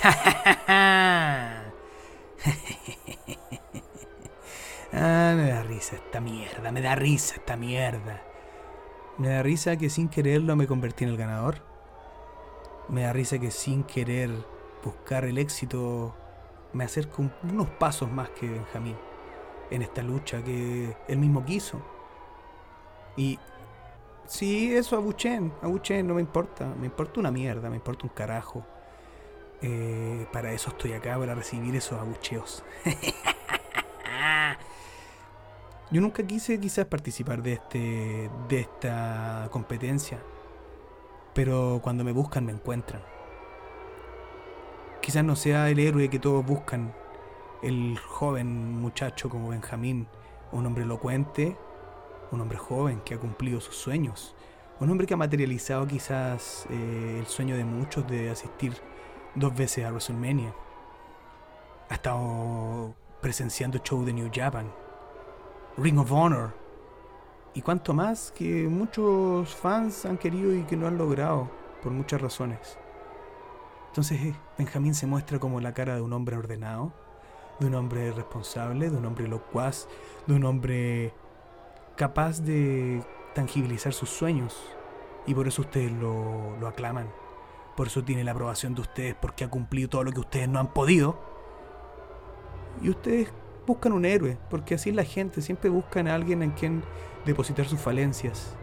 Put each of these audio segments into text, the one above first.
ah, me da risa esta mierda, me da risa esta mierda. Me da risa que sin quererlo me convertí en el ganador. Me da risa que sin querer buscar el éxito me acerco unos pasos más que Benjamín en esta lucha que él mismo quiso. Y sí, eso a Buchen, a Buchen no me importa, me importa una mierda, me importa un carajo. Eh, para eso estoy acá, para recibir esos abucheos. Yo nunca quise quizás participar de, este, de esta competencia, pero cuando me buscan me encuentran. Quizás no sea el héroe que todos buscan, el joven muchacho como Benjamín, un hombre elocuente, un hombre joven que ha cumplido sus sueños, un hombre que ha materializado quizás eh, el sueño de muchos de asistir dos veces a WrestleMania. Ha estado presenciando show de New Japan, Ring of Honor y cuanto más que muchos fans han querido y que no han logrado por muchas razones. Entonces Benjamín se muestra como la cara de un hombre ordenado, de un hombre responsable, de un hombre locuaz, de un hombre capaz de tangibilizar sus sueños. Y por eso ustedes lo, lo aclaman. Por eso tiene la aprobación de ustedes, porque ha cumplido todo lo que ustedes no han podido. Y ustedes buscan un héroe, porque así la gente siempre buscan a alguien en quien depositar sus falencias,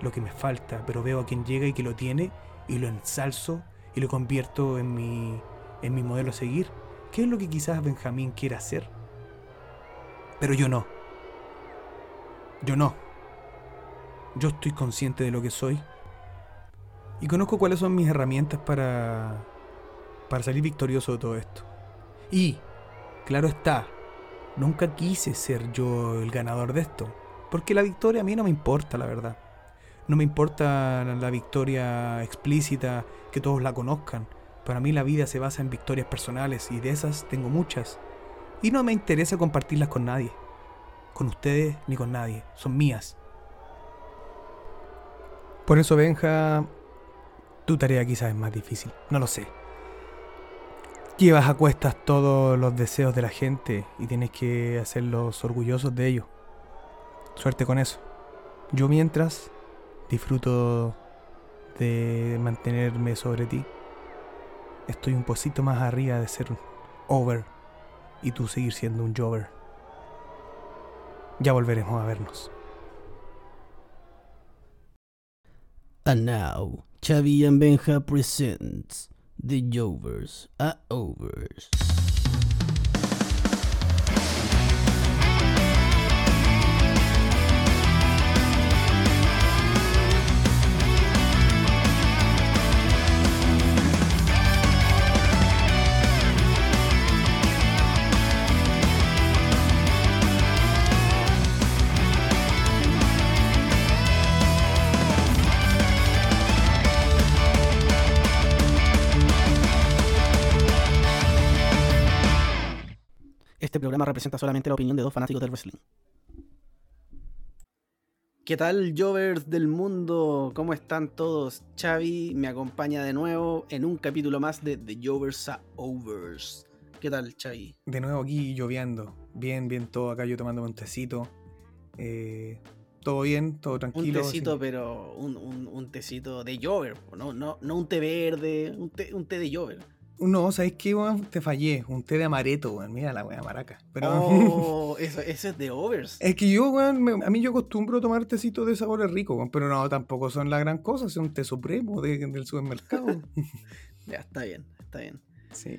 lo que me falta, pero veo a quien llega y que lo tiene y lo ensalzo y lo convierto en mi, en mi modelo a seguir. ¿Qué es lo que quizás Benjamín quiera hacer? Pero yo no. Yo no. Yo estoy consciente de lo que soy. Y conozco cuáles son mis herramientas para, para salir victorioso de todo esto. Y, claro está, nunca quise ser yo el ganador de esto. Porque la victoria a mí no me importa, la verdad. No me importa la victoria explícita, que todos la conozcan. Para mí la vida se basa en victorias personales y de esas tengo muchas. Y no me interesa compartirlas con nadie. Con ustedes ni con nadie. Son mías. Por eso, Benja, tu tarea quizás es más difícil. No lo sé. Llevas a cuestas todos los deseos de la gente y tienes que hacerlos orgullosos de ellos. Suerte con eso. Yo mientras disfruto de mantenerme sobre ti estoy un poquito más arriba de ser un over y tú seguir siendo un jover. Ya volveremos a vernos. And now, Chavi and Benja presents The Jovers are Overs. Este programa representa solamente la opinión de dos fanáticos del wrestling. ¿Qué tal, Jovers del mundo? ¿Cómo están todos? Xavi me acompaña de nuevo en un capítulo más de The Jovers a Overs. ¿Qué tal, Xavi? De nuevo aquí lloviendo. Bien, bien todo acá yo tomando un tecito. Eh, todo bien, todo tranquilo. Un tecito, pero un, un- un tecito de Jover, no, no, no un té verde, un té, un té de Jover. No, ¿sabes qué, weón? Te fallé. Un té de amareto, weón. Mira la weá maraca. Pero... Oh, eso, eso es de Overs. Es que yo, weón, me- a mí yo acostumbro tomar tecitos de sabores ricos, weón, pero no, tampoco son la gran cosa, son un té supremo de- del supermercado. Ya, está bien, está bien. sí.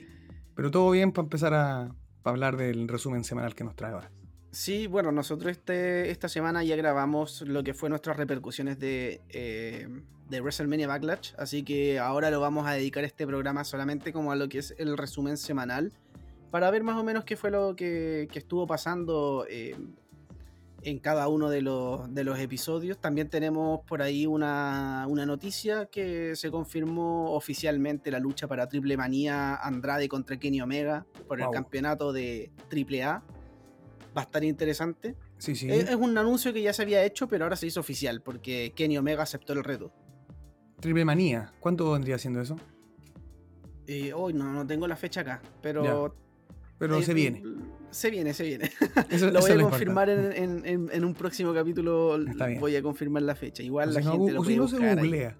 Pero todo bien para empezar a para hablar del resumen semanal que nos trae ahora. Sí, bueno, nosotros este, esta semana ya grabamos lo que fue nuestras repercusiones de, eh, de WrestleMania Backlash, así que ahora lo vamos a dedicar este programa solamente como a lo que es el resumen semanal, para ver más o menos qué fue lo que, que estuvo pasando eh, en cada uno de los, de los episodios. También tenemos por ahí una, una noticia que se confirmó oficialmente la lucha para Triple Manía Andrade contra Kenny Omega por el campeonato de Triple A. Va a estar interesante. Sí, sí. Es, es un anuncio que ya se había hecho, pero ahora se hizo oficial porque Kenny Omega aceptó el reto. Triple manía. ¿Cuánto vendría siendo eso? Eh, hoy no, no tengo la fecha acá, pero. Pero se viene. Se viene, se viene. lo voy a confirmar en, un próximo capítulo. Voy a confirmar la fecha. Igual la gente lo puede se googlea.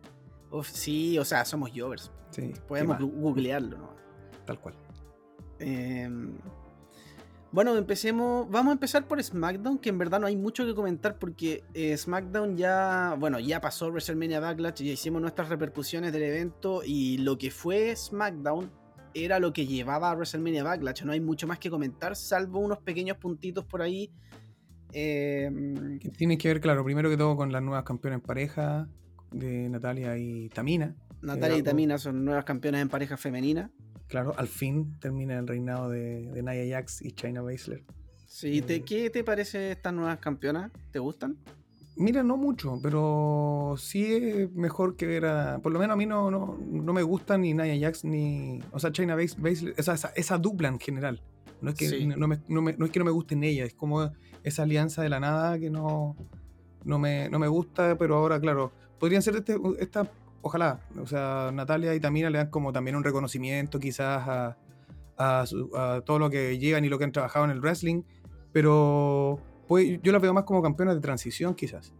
sí, o sea, somos jovers. Sí, Podemos googlearlo, ¿no? Tal cual. Eh, bueno, empecemos. Vamos a empezar por SmackDown, que en verdad no hay mucho que comentar porque eh, SmackDown ya, bueno, ya pasó WrestleMania Backlash, ya hicimos nuestras repercusiones del evento y lo que fue SmackDown era lo que llevaba a WrestleMania Backlash. No hay mucho más que comentar, salvo unos pequeños puntitos por ahí. Eh, que tiene que ver, claro, primero que todo con las nuevas campeonas en pareja de Natalia y Tamina. Natalia y Tamina son nuevas campeonas en pareja femenina. Claro, al fin termina el reinado de, de Nia Jax y China Baszler. Sí, te, eh, ¿qué te parece estas nuevas campeonas? ¿Te gustan? Mira, no mucho, pero sí es mejor que ver a. Por lo menos a mí no, no, me gusta ni Nia Jax ni. O sea, China Baszler, esa, esa, dupla en general. No es, que, no, me, no, es que no me gusten ellas, es como esa alianza de la nada que no, no, me, no me gusta, pero ahora, claro, podrían ser este, esta ojalá, o sea, Natalia y Tamina le dan como también un reconocimiento quizás a, todo lo que llevan y lo que han trabajado en el wrestling, pero pues, yo las veo más como campeonas de transición quizás.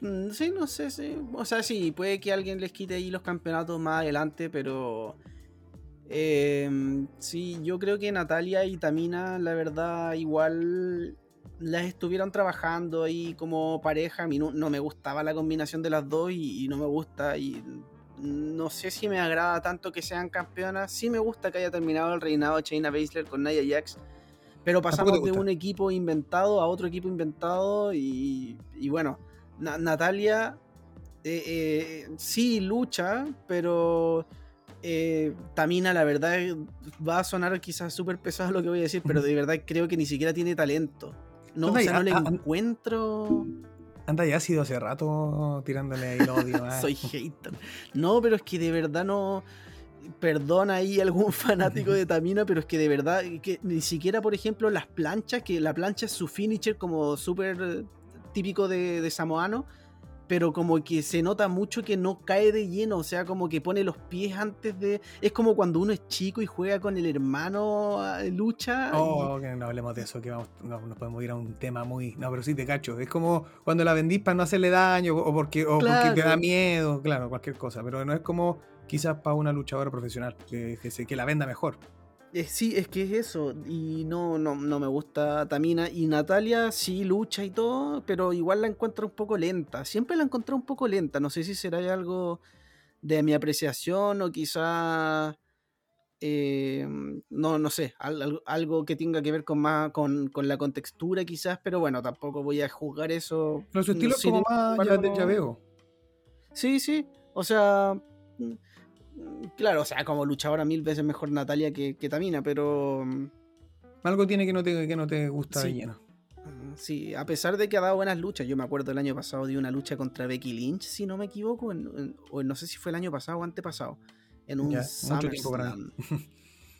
Mm, sí, no sé, sí. O sea, sí, puede que alguien les quite ahí los campeonatos más adelante, pero... Em, sí, yo creo que Natalia y Tamina, la verdad, igual las estuvieron trabajando ahí como pareja. A mí no, me gustaba la combinación de las dos y, no me gusta. Y no sé si me agrada tanto que sean campeonas. Sí me gusta que haya terminado el reinado de Shayna Baszler con Nia Jax. Pero pasamos de un equipo inventado a otro equipo inventado. Y, bueno, Natalia eh, eh, sí lucha, pero eh, Tamina, la verdad, va a sonar quizás súper pesado lo que voy a decir, pero de verdad creo que ni siquiera tiene talento. No, o sea, no le encuentro. Anda, ya ha sido hace rato tirándole ahí el odio. ¿eh? Soy hater. No, pero es que de verdad no. Perdona ahí algún fanático de Tamina, pero es que de verdad, que ni siquiera, por ejemplo, las planchas, que la plancha es su finisher como súper típico de, de Samoano pero como que se nota mucho que no cae de lleno, o sea, como que pone los pies antes de... Es como cuando uno es chico y juega con el hermano, ah, lucha. Oh, que no hablemos de eso, que vamos, no, nos podemos ir a un tema muy... No, pero sí te cacho, es como cuando la vendís para no hacerle daño o porque, o porque te da miedo, claro, cualquier cosa, pero no es como quizás para una luchadora profesional, que, que, que la venda mejor. Eh, sí, es que es eso. Y no, no, no me gusta Tamina. Y Natalia sí lucha y todo, pero igual la encuentro un poco lenta. Siempre la encontré un poco lenta. No sé si será algo de mi apreciación o quizá. Eh, no, no sé, algo, que tenga que ver con más con, la contextura quizás, pero bueno, tampoco voy a juzgar eso. Pero su estilo es como más ya, ya veo. Sí, sí, o sea, Claro, o sea, como luchadora mil veces mejor Natalia que, Tamina, pero. Mm, Algo tiene que no te, que no te gusta de lleno. Mm, sí, a pesar de que ha dado buenas luchas. Yo me acuerdo el año pasado de una lucha contra Becky Lynch, si no me equivoco, o no sé si fue el año pasado o antepasado, en un SummerSlam.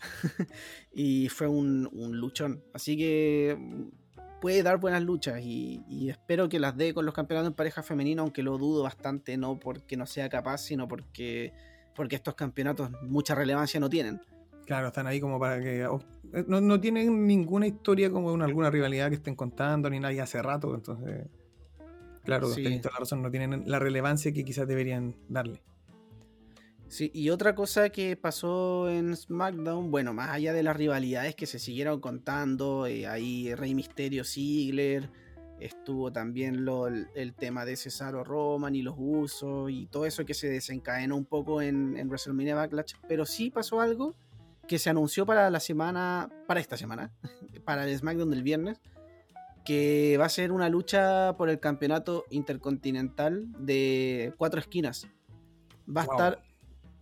y fue un, luchón. Así que mm, puede dar buenas luchas y, y, espero que las dé con los campeonatos en pareja femenina, aunque lo dudo bastante, no porque no sea capaz, sino porque porque estos campeonatos mucha relevancia no tienen. Claro, están ahí como para que... Oh, eh, no, tienen ninguna historia como una, alguna rivalidad que estén contando, ni nadie hace rato, entonces... Claro, sí. toda la razón, no tienen la relevancia que quizás deberían darle. Sí, y otra cosa que pasó en SmackDown, bueno, más allá de las rivalidades que se siguieron contando, eh, ahí Rey Misterio, Ziggler, estuvo también lo, el, tema de Cesaro Roman y los usos y todo eso que se desencadenó un poco en, en, WrestleMania Backlash, pero sí pasó algo que se anunció para la semana, para esta semana, para el SmackDown del viernes, que va a ser una lucha por el campeonato intercontinental de cuatro esquinas. Va a estar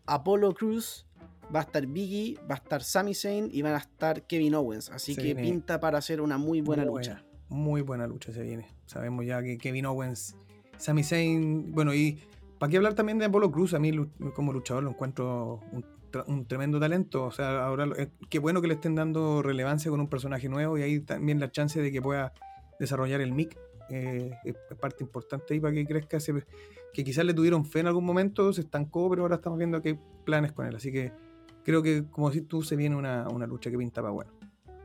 Apollo Cruz, va a estar Biggie, va a estar Sami Zayn y van a estar Kevin Owens, así que pinta para hacer una muy buena lucha muy buena lucha se viene. Sabemos ya que Kevin Owens, Sami Zayn, bueno, y para qué hablar también de Apolo Cruz, a mí como luchador lo encuentro un, tremendo talento. O sea, ahora eh, qué bueno que le estén dando relevancia con un personaje nuevo y ahí también la chance de que pueda desarrollar el mic eh, es parte importante ahí para que crezca, que quizás le tuvieron fe en algún momento, se estancó, pero ahora estamos viendo que hay planes con él, así que creo que como si tú se viene una, una lucha que pinta para bueno.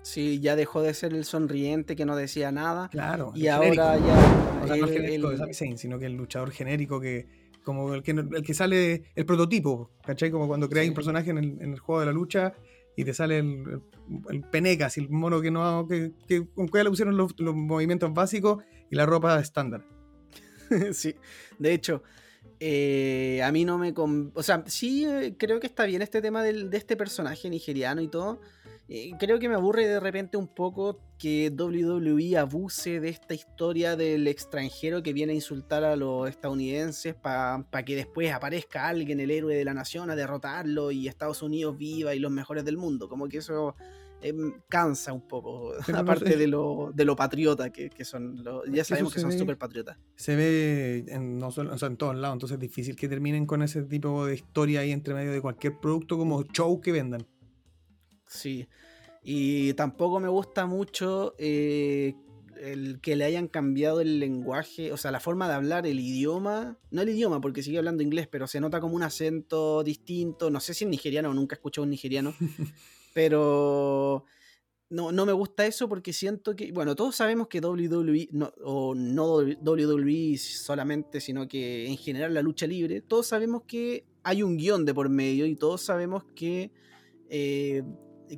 Sí, ya dejó de ser el sonriente que no decía nada. Claro. Y ahora ya. O sea, no el genérico de Sami Zayn, sino que el luchador genérico que. Como el que, el que sale el prototipo, ¿cachai? Como cuando creáis un personaje en el, en el, juego de la lucha y te sale el, el, peneca, el mono que no. que, que con cuál le pusieron los, los movimientos básicos y la ropa estándar. sí, de hecho, eh, a mí no me... O sea, sí eh, creo que está bien este tema del, de este personaje nigeriano y todo, eh, creo que me aburre de repente un poco que WWE abuse de esta historia del extranjero que viene a insultar a los estadounidenses para que después aparezca alguien, el héroe de la nación, a derrotarlo y Estados Unidos viva y los mejores del mundo. Como que eso em, cansa un poco, aparte de lo, de lo patriota que, son. ya sabemos que, son súper patriotas. Se ve en, no solo, en todos lados, entonces es difícil que terminen con ese tipo de historia ahí entre medio de cualquier producto como show que vendan. Sí. Y tampoco me gusta mucho eh, el que le hayan cambiado el lenguaje, o sea, la forma de hablar, el idioma. No el idioma, porque sigue hablando inglés, pero se nota como un acento distinto. No sé si es nigeriano, nunca he escuchado un nigeriano. pero no, no, me gusta eso porque siento que, bueno, todos sabemos que WWE, no, o no WWE solamente, sino que en general la lucha libre, todos sabemos que hay un guion de por medio y todos sabemos que eh,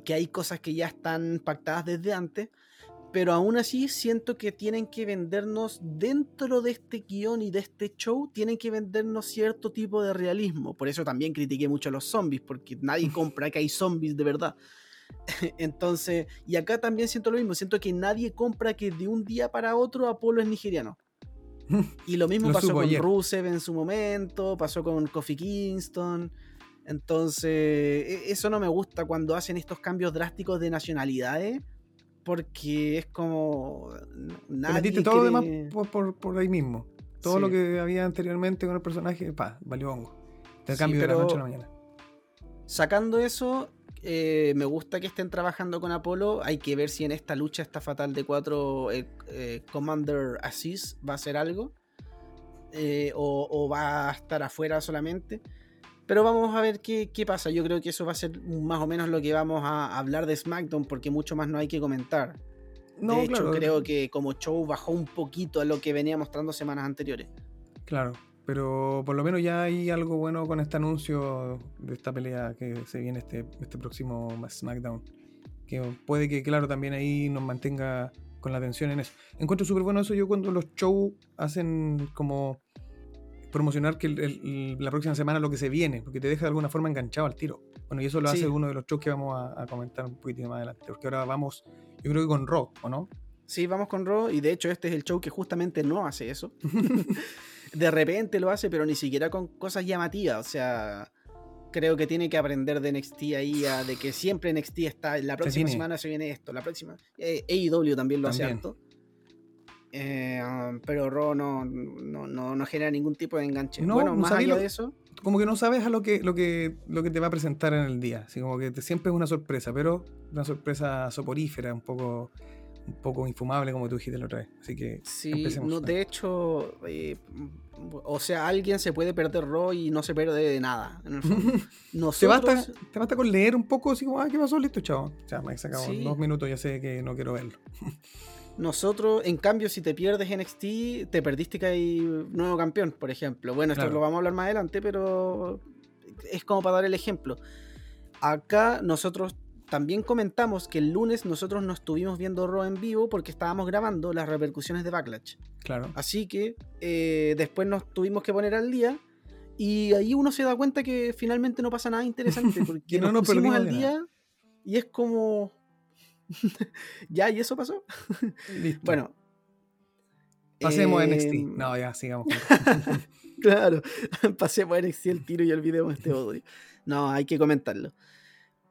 que hay cosas que ya están pactadas desde antes, pero aún así siento que tienen que vendernos dentro de este guion y de este show, tienen que vendernos cierto tipo de realismo. Por eso también critiqué mucho a los zombies, porque nadie compra que hay zombies de verdad. Entonces, y acá también siento lo mismo, siento que nadie compra que de un día para otro Apolo es nigeriano. Y lo mismo pasó con Rusev en su momento, pasó con Kofi Kingston. Entonces, e, eso no me gusta cuando hacen estos cambios drásticos de nacionalidades, porque es como. Nadie Te todo lo demás por, ahí mismo. Todo lo que había anteriormente con el personaje, pa, valió hongo. Te cambio de la noche a la mañana. Sacando eso, eh, me gusta que estén trabajando con Apolo. Hay que ver si en esta lucha esta fatal de cuatro eh, eh, Commander Assis va a hacer algo. o, o, va a estar afuera solamente. Pero vamos a ver qué, pasa. Yo creo que eso va a ser más o menos lo que vamos a hablar de SmackDown, porque mucho más no hay que comentar. No, de hecho, creo que como show bajó un poquito a lo que venía mostrando semanas anteriores. Claro, pero por lo menos ya hay algo bueno con este anuncio de esta pelea que se viene este, este próximo SmackDown. Que puede que, claro, también ahí nos mantenga con la atención en eso. Encuentro súper bueno eso yo cuando los shows hacen como promocionar que la próxima semana lo que se viene, porque te deja de alguna forma enganchado al tiro. Bueno, y eso lo hace uno de los shows que vamos a, comentar un poquitito más adelante, porque ahora vamos, yo creo que con Raw, ¿o no? Sí, vamos con Raw, y de hecho este es el show que justamente no hace eso. de repente lo hace, pero ni siquiera con cosas llamativas, o sea, creo que tiene que aprender de NXT ahí, de que siempre NXT está, la próxima semana se viene esto, la próxima, eh, AEW también lo hace harto. Eh, um, pero Raw no, no, genera ningún tipo de enganche. bueno, más allá de eso. Como que no sabes a lo que, lo que, lo que te va a presentar en el día. Así como que siempre es una sorpresa, pero una sorpresa soporífera, un poco un poco infumable, como tú dijiste la otra vez. Así que. Sí, no, de hecho, eh, o sea, alguien se puede perder Raw y no se pierde de nada. te, basta, te basta con leer un poco, así como, ah, ¿qué pasó? Listo, chao. O sea, me he sacado dos minutos, ya sé que no quiero verlo. Nosotros, en cambio, si te pierdes NXT, te perdiste que hay nuevo campeón, por ejemplo. Bueno, esto lo vamos a hablar más adelante, pero es como para dar el ejemplo. Acá nosotros también comentamos que el lunes nosotros no estuvimos viendo Raw en vivo porque estábamos grabando las repercusiones de Backlash. Claro. Así que eh, después nos tuvimos que poner al día y ahí uno se da cuenta que finalmente no pasa nada interesante porque no nos, pusimos al día y es como ya, y eso pasó. Bueno. Pasemos a NXT. Em, no, ya, sigamos. claro, pasemos a NXT el tiro y olvidemos este odio. No, hay que comentarlo.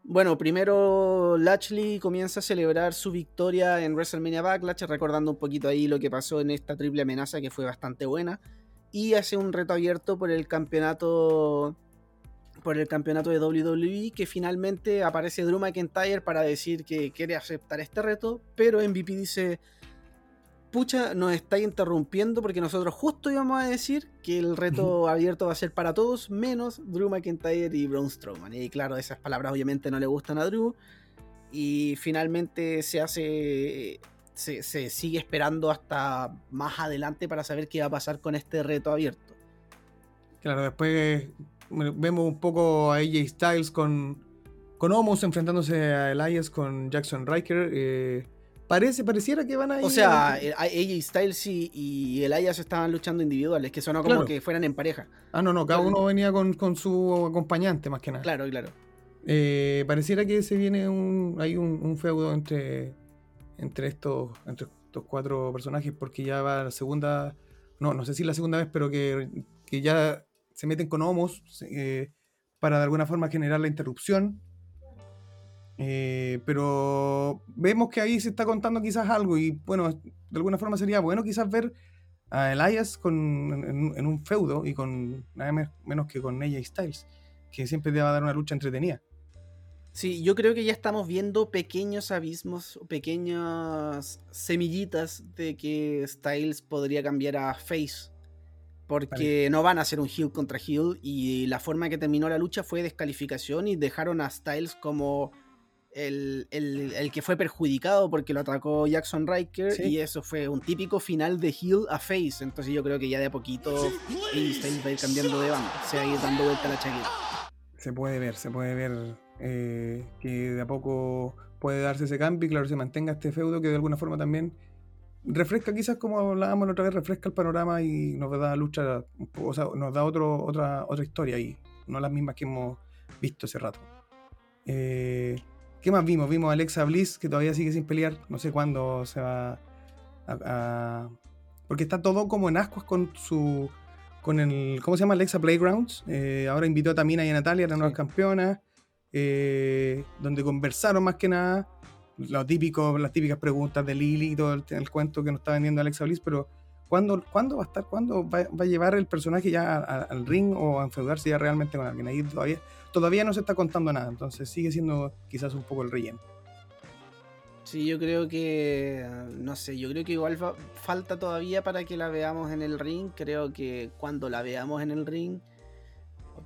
Bueno, primero Lashley comienza a celebrar su victoria en WrestleMania Backlash, recordando un poquito ahí lo que pasó en esta triple amenaza que fue bastante buena. Y hace un reto abierto por el campeonato por el campeonato de WWE, que finalmente aparece Drew McIntyre para decir que quiere aceptar este reto, pero MVP dice, pucha, nos está interrumpiendo porque nosotros justo íbamos a decir que el reto abierto va a ser para todos, menos Drew McIntyre y Braun Strowman. Y claro, esas palabras obviamente no le gustan a Drew. Y finalmente se hace. Se, se sigue esperando hasta más adelante para saber qué va a pasar con este reto abierto. Claro, después vemos un poco a AJ Styles con, con Omos enfrentándose a Elias con Jackson Riker. Eh, Parece, pareciera que van a ir. O sea, AJ Styles y, y Elias estaban luchando individuales, que sonó como que fueran en pareja. Ah, no, no, cada uno venía con, su acompañante más que nada. Claro, claro. Eh, pareciera que se viene un. hay un, feudo entre. entre estos. entre estos cuatro personajes, porque ya va la segunda. No, no sé si la segunda vez, pero que, ya se meten con homos eh, para de alguna forma generar la interrupción eh, pero vemos que ahí se está contando quizás algo y bueno, de alguna forma sería bueno quizás ver a Elias con, en, un feudo y con nada menos que con y Styles, que siempre te va a dar una lucha entretenida. Sí, yo creo que ya estamos viendo pequeños abismos, pequeñas semillitas de que Styles podría cambiar a Face. Porque no van a hacer un heel contra heel y la forma que terminó la lucha fue descalificación y dejaron a Styles como el, que fue perjudicado porque lo atacó Jackson Riker y eso fue un típico final de heel a face. Entonces yo creo que ya de a poquito Styles va a ir cambiando de banda, se va a ir dando vuelta la chaqueta. Se puede ver, se puede ver eh, que de a poco puede darse ese cambio y claro, se mantenga este feudo que de alguna forma también refresca, quizás como hablábamos la otra vez, refresca el panorama y nos da lucha, o sea, nos da otro, otra, otra historia y no las mismas que hemos visto hace rato. Eh, ¿Qué más vimos? Vimos a Alexa Bliss, que todavía sigue sin pelear. No sé cuándo se va a, Porque está todo como en ascuas con su. con el. ¿Cómo se llama? Alexa Playgrounds. Eh, ahora invitó a Tamina y a Natalia, las nuevas campeonas. Eh, donde conversaron más que nada. Lo típico, las típicas preguntas de Lily y todo el, cuento que nos está vendiendo Alexa Bliss, pero ¿cuándo, ¿cuándo va a estar? ¿Cuándo va, a llevar el personaje ya al ring o a enfeudarse ya realmente con alguien? Ahí todavía todavía no se está contando nada, entonces sigue siendo quizás un poco el relleno. Sí, yo creo que, no sé, yo creo que igual falta todavía para que la veamos en el ring. Creo que cuando la veamos en el ring,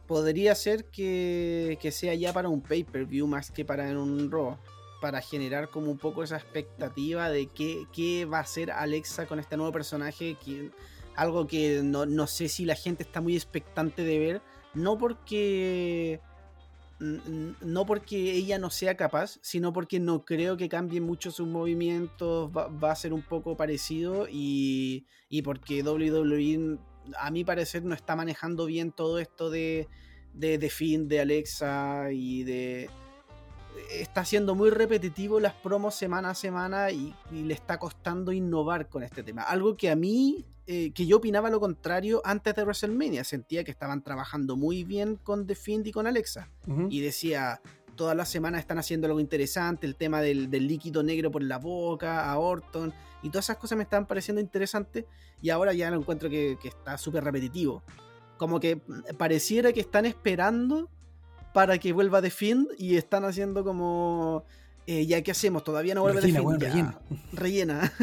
podría ser que, sea ya para un pay-per-view más que para un Raw. Para generar como un poco esa expectativa de qué, va a hacer Alexa con este nuevo personaje. Que, algo que no, no sé si la gente está muy expectante de ver. No porque no porque ella no sea capaz, sino porque no creo que cambie mucho sus movimientos, va, a ser un poco parecido y, y, porque WWE, a mi parecer, no está manejando bien todo esto de, de, de Finn, de Alexa y de... Está siendo muy repetitivo las promos semana a semana y, y le está costando innovar con este tema. Algo que a mí eh, que yo opinaba lo contrario antes de WrestleMania. Sentía que estaban trabajando muy bien con The Fiend y con Alexa. Y decía, todas las semanas están haciendo algo interesante, el tema del, líquido negro por la boca, a Orton, y todas esas cosas me estaban pareciendo interesantes, y ahora ya lo encuentro que, está súper repetitivo. Como que pareciera que están esperando para que vuelva The Fiend y están haciendo como... Eh, ya, ¿qué hacemos? Todavía no vuelve The Fiend. rellena. rellena.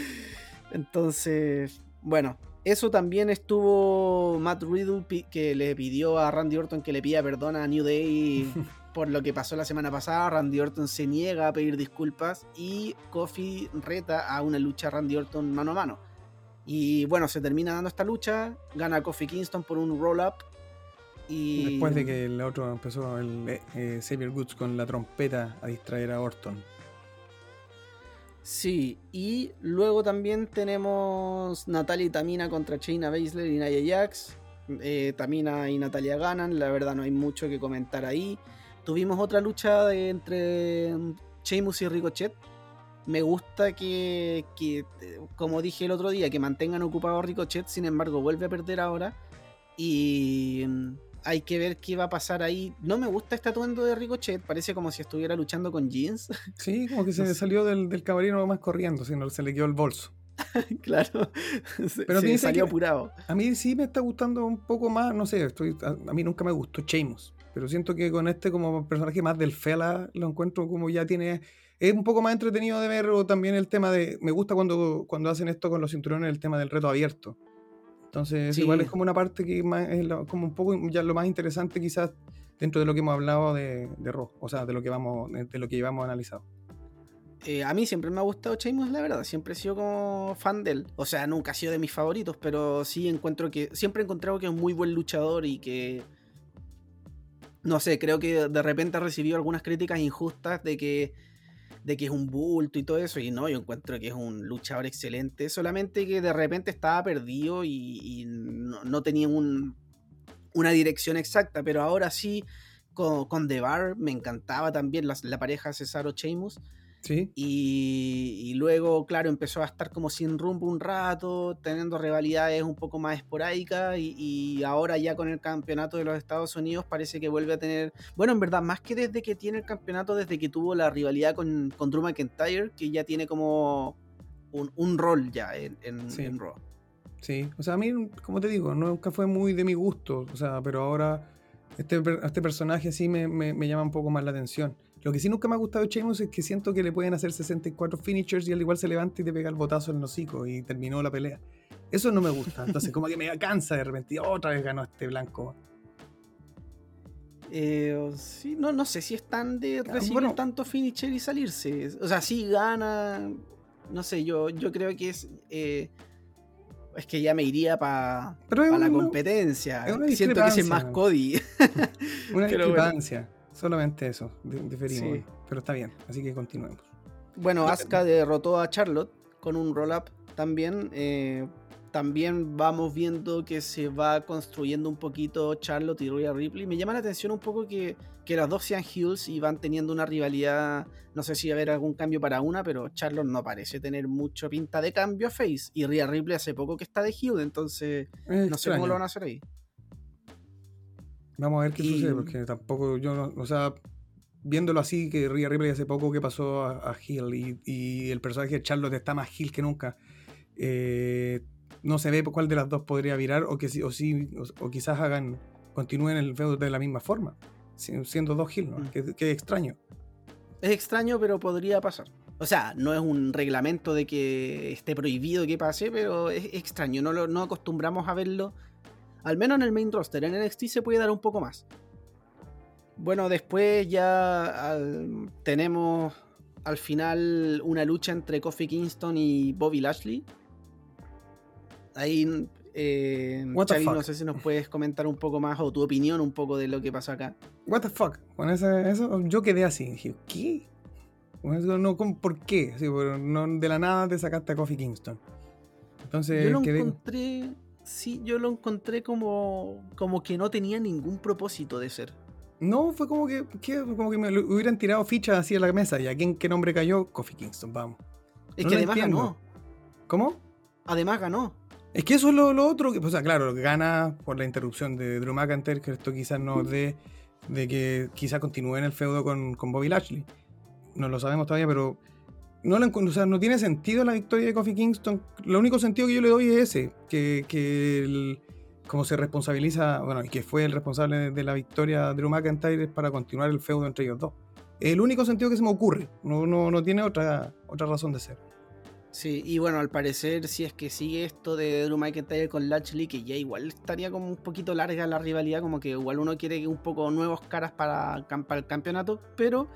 Entonces, bueno, eso también estuvo Matt Riddle que le pidió a Randy Orton que le pida perdón a New Day por lo que pasó la semana pasada. Randy Orton se niega a pedir disculpas y Kofi reta a una lucha Randy Orton mano a mano. Y bueno, se termina dando esta lucha, gana Kofi Kingston por un roll-up. Y... Después de que el otro empezó el eh, Xavier Goods con la trompeta a distraer a Orton. Sí, y luego también tenemos Natalia y Tamina contra Shayna Baszler y Nia Jax. Eh, Tamina y Natalia ganan, la verdad no hay mucho que comentar ahí. Tuvimos otra lucha entre Sheamus y Ricochet. Me gusta que, que, como dije el otro día, que mantengan ocupado a Ricochet, sin embargo vuelve a perder ahora. Y hay que ver qué va a pasar ahí. No me gusta este atuendo de Ricochet, parece como si estuviera luchando con jeans. Sí, como que se salió del, del camarino más corriendo, sino se le quedó el bolso. claro, pero se salió apurado. A mí sí me está gustando un poco más, no sé, estoy, a, mí nunca me gustó Sheamus, pero siento que con este como personaje más del Fela lo encuentro como ya tiene es un poco más entretenido de ver también el tema de. Me gusta cuando, cuando hacen esto con los cinturones, el tema del reto abierto. Entonces, igual es como una parte que es como un poco ya lo más interesante, quizás, dentro de lo que hemos hablado de, de Raw, o sea, de lo que vamos, de lo que llevamos analizado. Eh, a mí siempre me ha gustado Sheamus, la verdad. Siempre he sido como fan de él. O sea, nunca ha sido de mis favoritos, pero sí encuentro que. Siempre he encontrado que es un muy buen luchador y que. No sé, creo que de repente ha recibido algunas críticas injustas de que. De que es un bulto y todo eso. Y no, yo encuentro que es un luchador excelente. Solamente que de repente estaba perdido y, no, tenía un, una dirección exacta. Pero ahora sí, con, con The Bar me encantaba también la, la pareja Cesaro-Sheamus. Y, luego, claro, empezó a estar como sin rumbo un rato, teniendo rivalidades un poco más esporádicas y, ahora ya con el campeonato de los Estados Unidos parece que vuelve a tener, bueno, en verdad, más que desde que tiene el campeonato, desde que tuvo la rivalidad con, con Drew McIntyre, que ya tiene como un, rol ya en, en, sí. Raw. Sí, o sea, a mí, como te digo, nunca fue muy de mi gusto, o sea, pero ahora este, este personaje sí me, me llama un poco más la atención. Lo que sí nunca me ha gustado de Sheamus es que siento que le pueden hacer 64 finishers y él igual se levanta y te pega el botazo en el hocico y terminó la pelea. Eso no me gusta. Entonces, como que me cansa de repente. Otra vez ganó este blanco. Eh, sí, no, no sé si están de recibir tanto finisher y salirse. O sea, sí gana. No sé, yo, yo creo que es. Eh, es que ya me iría para la competencia. Siento que es más Cody. una discrepancia. Solamente eso, diferimos. Pero está bien, así que continuemos. Bueno, Asuka derrotó a Charlotte con un roll-up también. Eh, también vamos viendo que se va construyendo un poquito Charlotte y Rhea Ripley. Me llama la atención un poco que, que las dos sean heels y van teniendo una rivalidad. No sé si va a haber algún cambio para una, pero Charlotte no parece tener mucho pinta de cambio a face. Y Rhea Ripley hace poco que está de heel, entonces no sé cómo lo van a hacer ahí. Vamos a ver qué sucede, porque tampoco yo, o sea, viéndolo así, que Rhea Ripley hace poco que pasó a, Hill y, el personaje de Charlotte está más Hill que nunca, eh, no se ve cuál de las dos podría virar o que o, sí, o, quizás hagan, continúen el feudo de la misma forma, siendo dos Hill, ¿no? Mm. Que, extraño. Es extraño, pero podría pasar. O sea, no es un reglamento de que esté prohibido que pase, pero es extraño. No, lo, no acostumbramos a verlo al menos en el main roster. En NXT se puede dar un poco más. Bueno, después ya tenemos al final una lucha entre Kofi Kingston y Bobby Lashley. Ahí, eh, no sé si nos puedes comentar un poco más o tu opinión un poco de lo que pasó acá. What the fuck? Con eso, yo quedé así. Dije, ¿qué? No, ¿Por qué? de la nada te sacaste a Kofi Kingston. Entonces, yo lo encontré sí, yo lo encontré como, como que no tenía ningún propósito de ser. No, fue como que, como que me hubieran tirado fichas así a la mesa. ¿Y a quién qué nombre cayó? Kofi Kingston, vamos. Es que además ganó. ¿Cómo? Además ganó. Es que eso es lo, otro, que, o sea, claro, gana por la interrupción de Drew McIntyre, que esto quizás no dé de que quizás continúe en el feudo con, con Bobby Lashley. No lo sabemos todavía, pero no, o sea, no tiene sentido la victoria de Kofi Kingston. Lo único sentido que yo le doy es ese, que, que como se responsabiliza, bueno, y que fue el responsable de la victoria de Drew McIntyre para continuar el feudo entre ellos dos. El único sentido que se me ocurre, no, no, no tiene otra, otra razón de ser. Sí, y bueno, al parecer, si es que sigue esto de Drew McIntyre con Lashley, que ya igual estaría como un poquito larga la rivalidad, como que igual uno quiere un poco nuevos caras para, para el campeonato, pero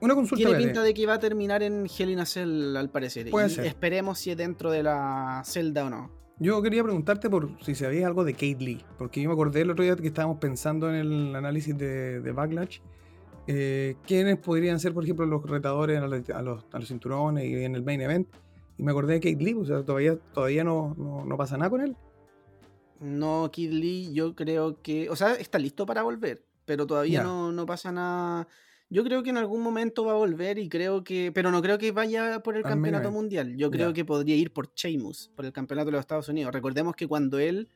una consulta. Tiene pinta de que va a terminar en Hell in a Cell, al parecer. Puede ser. Esperemos si es dentro de la celda o no. Yo quería preguntarte por si sabías algo de Kate Lee, porque yo me acordé el otro día que estábamos pensando en el análisis de, Backlash. Eh, ¿Quiénes podrían ser, por ejemplo, los retadores a los, cinturones y en el main event? Y me acordé de Kate Lee, o sea, todavía, todavía no, no, pasa nada con él. No, Kate Lee, yo creo que. O sea, está listo para volver, pero todavía no, no pasa nada yo creo que en algún momento va a volver y creo que. Pero no creo que vaya por el campeonato mundial. Yo creo que podría ir por Sheamus, por el campeonato de los Estados Unidos. Recordemos que cuando él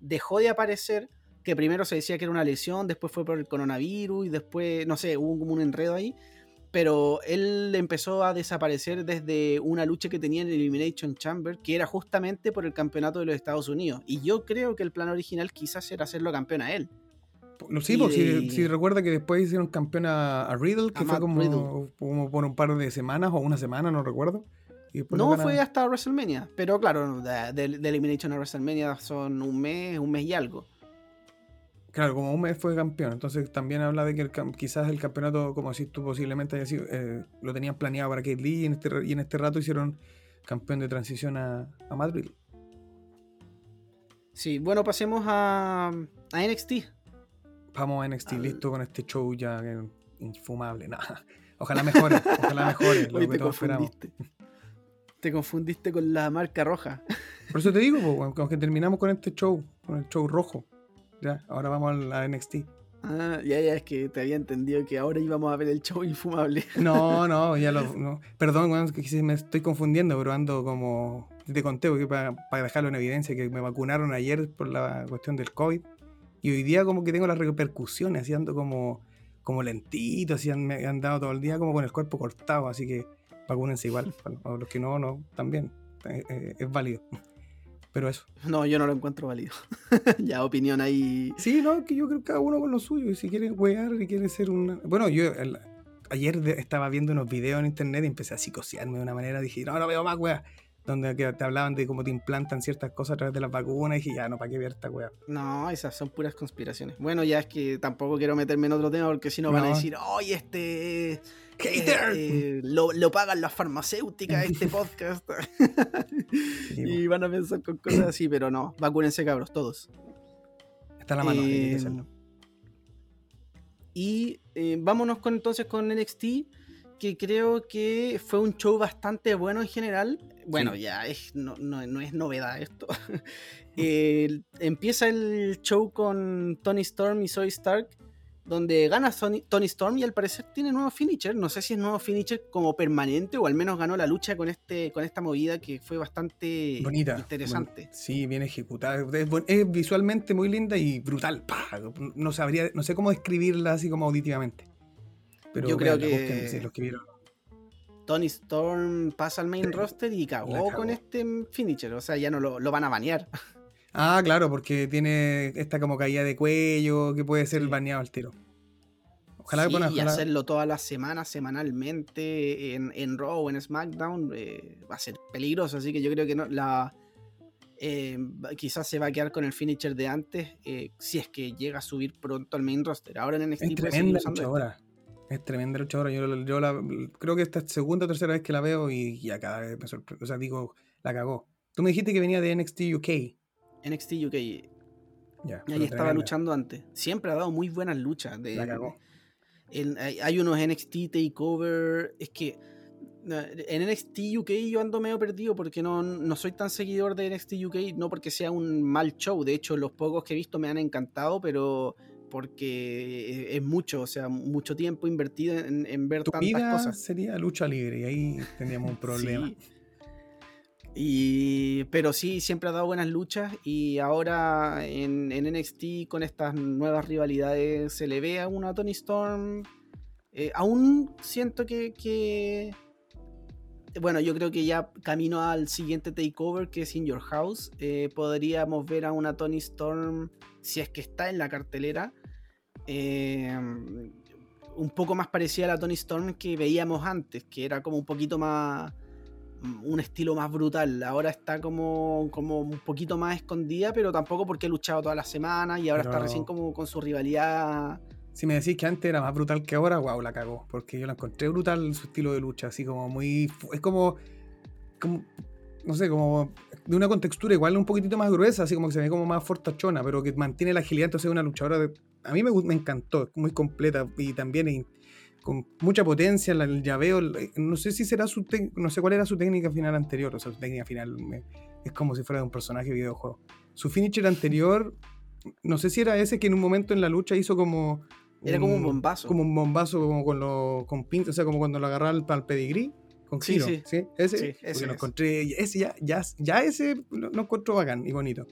dejó de aparecer, que primero se decía que era una lesión, después fue por el coronavirus y después, no sé, hubo como un enredo ahí. Pero él empezó a desaparecer desde una lucha que tenía en Elimination Chamber, que era justamente por el campeonato de los Estados Unidos. Y yo creo que el plan original quizás era hacerlo campeón a él Sí, pues, si, recuerda que después hicieron campeón a, Riddle, que fue como, como, por un par de semanas o una semana, no recuerdo. no, fue hasta WrestleMania. Pero claro, de, de, Elimination a WrestleMania son un mes, un mes y algo. Claro, como un mes fue campeón. Entonces también habla de que quizás el campeonato, como así tú posiblemente haya sido, eh, lo tenían planeado para Kate Lee y en, este, y en este rato hicieron campeón de transición a, a Madrid. Sí, bueno, pasemos a, a NXT. Vamos a NXT, listo con este show ya infumable. Nada. Ojalá mejore, ojalá mejore. lo te confundiste. Te confundiste con la marca roja. Por eso te digo, pues, que terminamos con este show, con el show rojo. Ya, ahora vamos a la NXT. Ah, ya, ya, es que te había entendido que ahora íbamos a ver el show infumable. No, no, ya lo. No. Perdón, que me estoy confundiendo, pero ando como. Te conté, porque para, dejarlo en evidencia, que me vacunaron ayer por la cuestión del COVID. Y hoy día, como que tengo las repercusiones, así ando como, como lentito, así han, me han dado todo el día como con el cuerpo cortado, así que vacúnense igual. A los que no, no, también. Eh, eh, es válido. Pero eso. No, yo no lo encuentro válido. ya, opinión ahí. Sí, no, que yo creo que cada uno con lo suyo. Y si quiere wear y quiere ser una. Bueno, yo ayer estaba viendo unos videos en internet y empecé a psicosearme de una manera. Dije, no, no veo más weá. Donde te hablaban de cómo te implantan ciertas cosas a través de las vacunas. Y dije, ya, no, ¿para qué ver esta weá? No, esas son puras conspiraciones. Bueno, ya es que tampoco quiero meterme en otro tema porque si no, van a decir, oye, este eh, lo, pagan las farmacéuticas este podcast. y van a pensar con cosas así, pero no, vacúnense cabros, todos. Está en la mano, eh, Y eh, vámonos con, entonces con NXT, que creo que fue un show bastante bueno en general. Bueno, ya es, no, no, es novedad esto. empieza el show con Tony Storm y Zoe Stark donde gana Tony Storm y al parecer tiene nuevo finisher. No sé si es nuevo finisher como permanente o al menos ganó la lucha con, este, con esta movida que fue bastante Bonita, interesante. sí, bien ejecutada. Es, visualmente muy linda y brutal. No, sabría, no sé cómo describirla así como auditivamente. Pero yo creo que Tony Storm pasa al main roster y cagó, con este finisher. O sea, ya no lo, lo van a banear. Ah, claro, porque tiene esta como caída de cuello que puede ser baneado al tiro. Ojalá sí, y hacerlo todas las semanas, semanalmente, en, en Raw o en SmackDown, eh, va a ser peligroso. Así que yo creo que no, la, eh, quizás se va a quedar con el finisher de antes, eh, si es que llega a subir pronto al main roster. Ahora en NXT es tremenda luchadora. Es tremenda luchadora. Yo, yo la, creo que esta es segunda o tercera vez que la veo y ya cada vez me sorprende. O sea, digo, la cagó. Tú me dijiste que venía de NXT UK. NXT UK. Ya, ahí estaba luchando antes. Siempre ha dado muy buenas luchas. De, hay, unos NXT Takeover. Es que en NXT UK yo ando medio perdido porque no, no soy tan seguidor de NXT UK. No porque sea un mal show. De hecho, los pocos que he visto me han encantado, pero porque es mucho, o sea, mucho tiempo invertido en, ver tantas cosas. Sería lucha libre y ahí tendríamos un problema. Y, pero sí, siempre ha dado buenas luchas y ahora en, NXT con estas nuevas rivalidades se le ve a una Tony Storm. Eh, aún siento que, Bueno, yo creo que ya camino al siguiente takeover que es In Your House. Eh, podríamos ver a una Tony Storm, si es que está en la cartelera, eh, un poco más parecida a la Tony Storm que veíamos antes, que era como un poquito más un estilo más brutal. Ahora está como, como un poquito más escondida, pero tampoco porque ha luchado todas las semanas y ahora está recién como con su rivalidad. Si me decís que antes era más brutal que ahora, wow, la cagó. Porque yo la encontré brutal su estilo de lucha, así como muy. Es como. como no sé, como de una contextura igual un poquitito más gruesa, así como que se ve como más fortachona, pero que mantiene la agilidad. Entonces, es una luchadora. De, a mí me, me encantó, muy completa y también con mucha potencia, el llaveo, no sé si será su no sé cuál era su técnica final anterior, o sea, su técnica final es como si fuera de un personaje de videojuego. Su finisher anterior, no sé si era ese que en un momento en la lucha hizo como era como un bombazo. Como un bombazo como con los con pintas, o sea, como cuando lo agarraba al, al pedigrí con giro, sí, sí. Ese, sí, ese lo encontré, ese ya, ya, ya ese lo, lo, encontró bacán y bonito.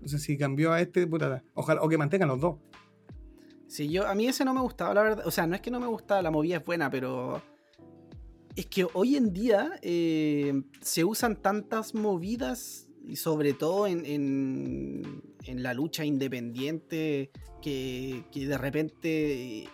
No sé si cambió a este, putada. Ojalá, o que mantengan los dos. Sí, yo, a mí ese no me gustaba, la verdad. O sea, no es que no me gustaba, la movida es buena, pero. Es que hoy en día eh, se usan tantas movidas y sobre todo en, en, en la lucha independiente que, que de repente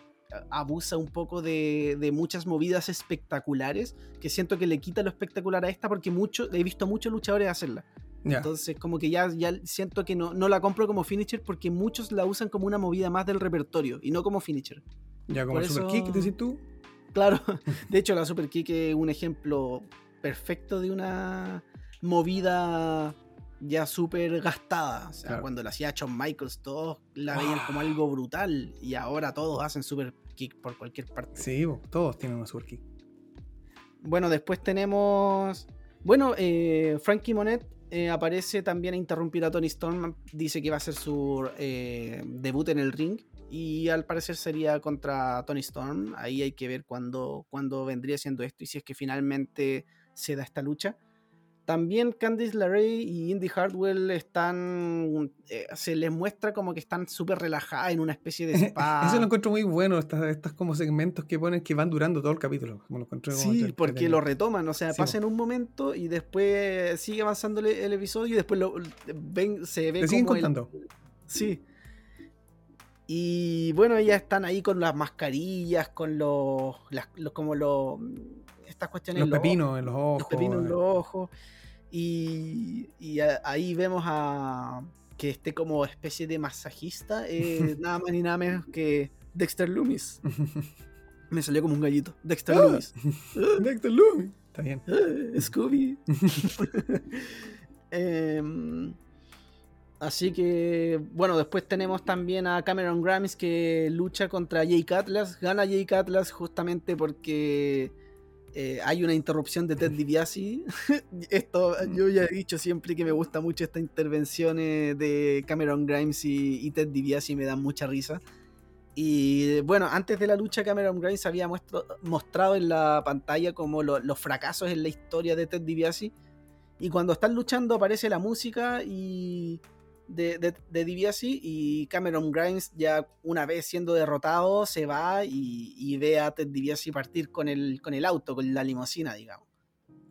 abusa un poco de, de, muchas movidas espectaculares que siento que le quita lo espectacular a esta porque mucho, he visto muchos luchadores hacerla. Yeah. Entonces como que ya, ya siento que no, no la compro como finisher porque muchos la usan como una movida más del repertorio y no como finisher. Ya como Por super eso... kick, decís tú. Claro, de hecho la super kick es un ejemplo perfecto de una movida ya súper gastada. O sea, claro. cuando la hacía Shawn Michaels, todos la veían como algo brutal. Y ahora todos hacen super kick por cualquier parte. Sí, todos tienen una super kick. Bueno, después tenemos. Bueno, eh, Frankie Monet eh, aparece también a interrumpir a Tony Storm. Dice que va a ser su eh, debut en el ring. Y al parecer sería contra Tony Storm. Ahí hay que ver cuándo, cuándo vendría siendo esto y si es que finalmente se da esta lucha. También Candice LeRae y Indy Hardwell están. Eh, se les muestra como que están súper relajadas en una especie de spa. Eso lo encuentro muy bueno, estas, estas como segmentos que ponen que van durando todo el capítulo. Como lo encontré sí, porque lo retoman, o sea, sí, pasa en un momento y después sigue avanzando el, el episodio y después lo, ven, se ve Te siguen contando. El, sí. Y bueno, ellas están ahí con las mascarillas, con los. Las, los como los. Estas cuestiones. Los, los pepinos ojos, en los ojos. Los pepinos en los ojos. Y, y a, ahí vemos a que esté como especie de masajista, eh, nada más ni nada menos que Dexter Loomis. Me salió como un gallito. Dexter ah, Loomis. Dexter Loomis. Está bien. Uh, Scooby. eh, así que, bueno, después tenemos también a Cameron Grimes que lucha contra Jake Atlas. Gana Jake Atlas justamente porque eh, hay una interrupción de Ted DiBiase. Esto yo ya he dicho siempre que me gusta mucho estas intervenciones de Cameron Grimes y, y Ted DiBiase me dan mucha risa. Y bueno, antes de la lucha Cameron Grimes había muestro, mostrado en la pantalla como lo, los fracasos en la historia de Ted DiBiase. Y cuando están luchando aparece la música y de, de, de DiBiase y Cameron Grimes ya una vez siendo derrotado se va y, y ve a Ted DiBiase partir con el, con el auto, con la limusina, digamos.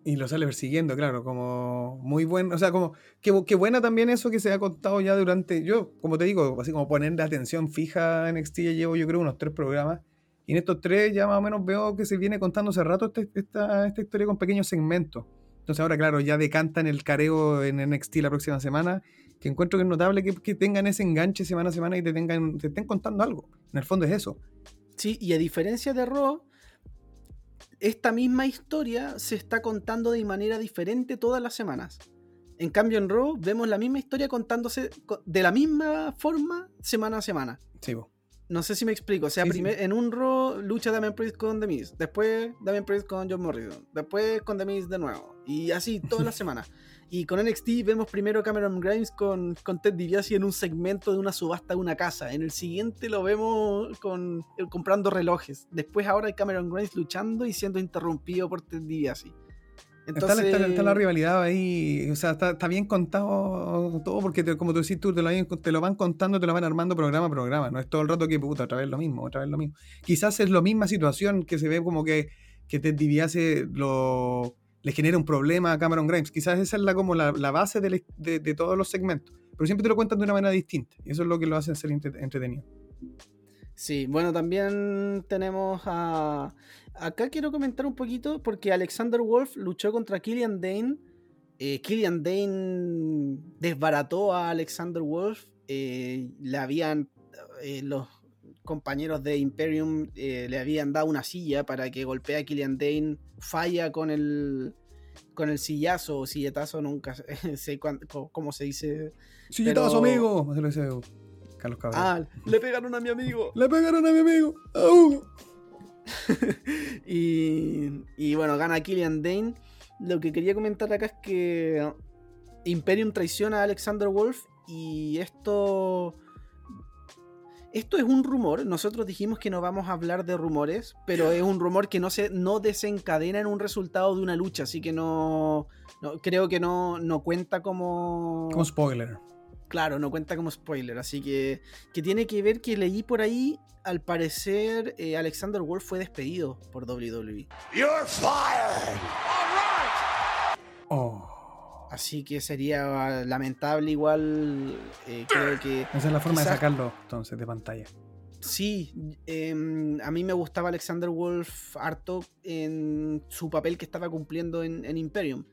Y lo sale persiguiendo, claro, como muy bueno, o sea, como que, que, buena también eso que se ha contado ya durante, yo, como te digo, así como poner la atención fija en NXT, ya llevo yo creo unos tres programas, y en estos tres ya más o menos veo que se viene contando hace rato este, esta, esta historia con pequeños segmentos. Entonces ahora, claro, ya decantan el careo en NXT la próxima semana que encuentro que es notable que, que, tengan ese enganche semana a semana y te, tengan, te estén contando algo. En el fondo es eso. Sí, y a diferencia de Raw, esta misma historia se está contando de manera diferente todas las semanas. En cambio, en Raw vemos la misma historia contándose de la misma forma semana a semana. Sí, vos. No sé si me explico. O sea, sí, primer, sí. en un Raw lucha Damian Priest con The Miz. Después Damian Priest con John Morrison. Después con The Miz de nuevo. Y así todas las semanas. Y con NXT vemos primero Cameron Grimes con, con Ted DiBiase en un segmento de una subasta de una casa. En el siguiente lo vemos con, eh, comprando relojes. Después ahora hay Cameron Grimes luchando y siendo interrumpido por Ted DiBiase. Entonces... Está, está, está, la rivalidad ahí, o sea, está, está bien contado todo porque te, como tú decís tú, te lo, te lo, van contando, te lo van armando programa a programa, no es todo el rato que puta, otra vez lo mismo, otra vez lo mismo. Quizás es la misma situación que se ve como que, que Ted DiBiase lo le genera un problema a Cameron Grimes. Quizás esa es la, como la, la base de, de, todos los segmentos. Pero siempre te lo cuentan de una manera distinta. Y eso es lo que lo hace ser entretenido. Sí, bueno, también tenemos a... Acá quiero comentar un poquito porque Alexander Wolf luchó contra Killian Dane. Eh, Killian Dane desbarató a Alexander Wolf. Eh, le habían... Eh, los compañeros de Imperium eh, le habían dado una silla para que golpee a Killian Dane, falla con el con el sillazo o silletazo, nunca sé cuándo, cómo se dice. Silletazo, pero... amigo. Carlos Cabrera. Ah, le pegaron a mi amigo. le pegaron a mi amigo. Uh. y, y bueno, gana Killian Dane. Lo que quería comentar acá es que Imperium traiciona a Alexander Wolf y esto esto es un rumor, nosotros dijimos que no vamos a hablar de rumores, pero es un rumor que no, se, no desencadena en un resultado de una lucha, así que no, no creo que no, no cuenta como... Como spoiler. Claro, no cuenta como spoiler, así que, que tiene que ver que leí por ahí, al parecer eh, Alexander Wolf fue despedido por WWE. You're fired. All right. Oh. Así que sería lamentable igual. eh, creo que Esa es la forma de sacarlo entonces de pantalla. sí, em, a mí me gustaba Alexander Wolf harto en su papel que estaba cumpliendo en, en Imperium.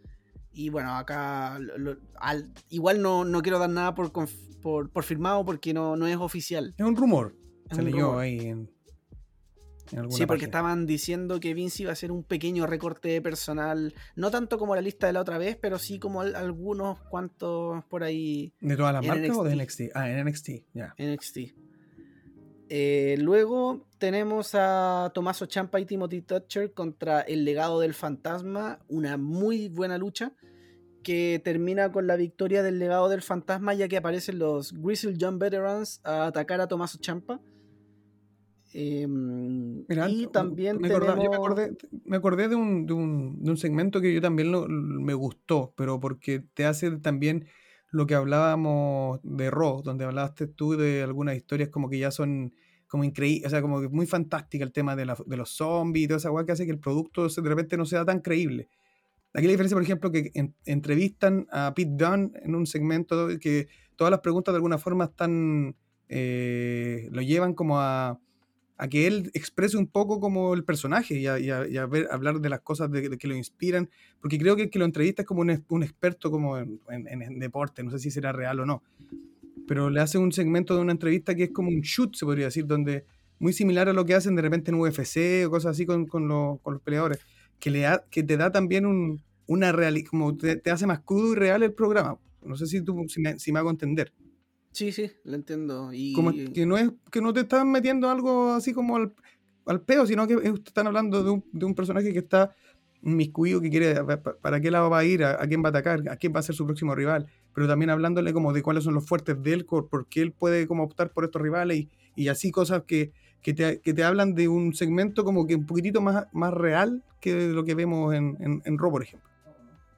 Y bueno, acá lo- al- igual no, no quiero dar nada por, por, por firmado porque no, no es oficial. Es un rumor. Es Se un leyó rumor. ahí en, en Sí, porque página. estaban diciendo que Vince iba a hacer un pequeño recorte de personal, no tanto como la lista de la otra vez, pero sí como al- algunos cuantos por ahí ¿De todas las marcas o de NXT. Ah, en NXT, ya. NXT. Eh, luego tenemos a Tommaso Ciampa y Timothy Thatcher contra el legado del fantasma, una muy buena lucha que termina con la victoria del legado del fantasma ya que aparecen los Grizzle John Veterans a atacar a Tommaso Ciampa. Mira, y antes- también me, acordaba- yo me tenemos- acordé, me acordé de, un, de, un, de un segmento que yo también lo- me gustó, pero porque te hace también lo que hablábamos de Raw, donde hablaste tú de algunas historias como que ya son como increíbles, o sea, como que muy fantástica el tema de, la- de los zombies y toda esa weá que hace que el producto de repente no sea tan creíble. Aquí la diferencia, por ejemplo, que en- entrevistan a Pete Dunne en un segmento que todas las preguntas de alguna forma están, eh, lo llevan como a, a que él exprese un poco como el personaje y a, y a- y a ver, hablar de las cosas de, de que lo inspiran, porque creo que que lo entrevista como un, un experto como en, en- en deporte, no sé si será real o no, pero le hace un segmento de una entrevista que es como un shoot, se podría decir, donde muy similar a lo que hacen de repente en UFC o cosas así con, con los, con los peleadores, que, le da- que te da también un, una realidad, como te, te hace más crudo y real el programa. No sé si, tú, si, me, si me hago entender. Sí, sí, lo entiendo. Y Como que no es que no te están metiendo algo así como al, al peo, sino que es- están hablando de un, de un personaje que está inmiscuido, que quiere pa- pa- para qué lado va a ir, a, a quién va a atacar, a quién va a ser su próximo rival, pero también hablándole como de cuáles son los fuertes de él, por por qué él puede como optar por estos rivales y, y así cosas que, que, te, que te hablan de un segmento como que un poquitito más, más real que lo que vemos en, en, en Raw, por ejemplo.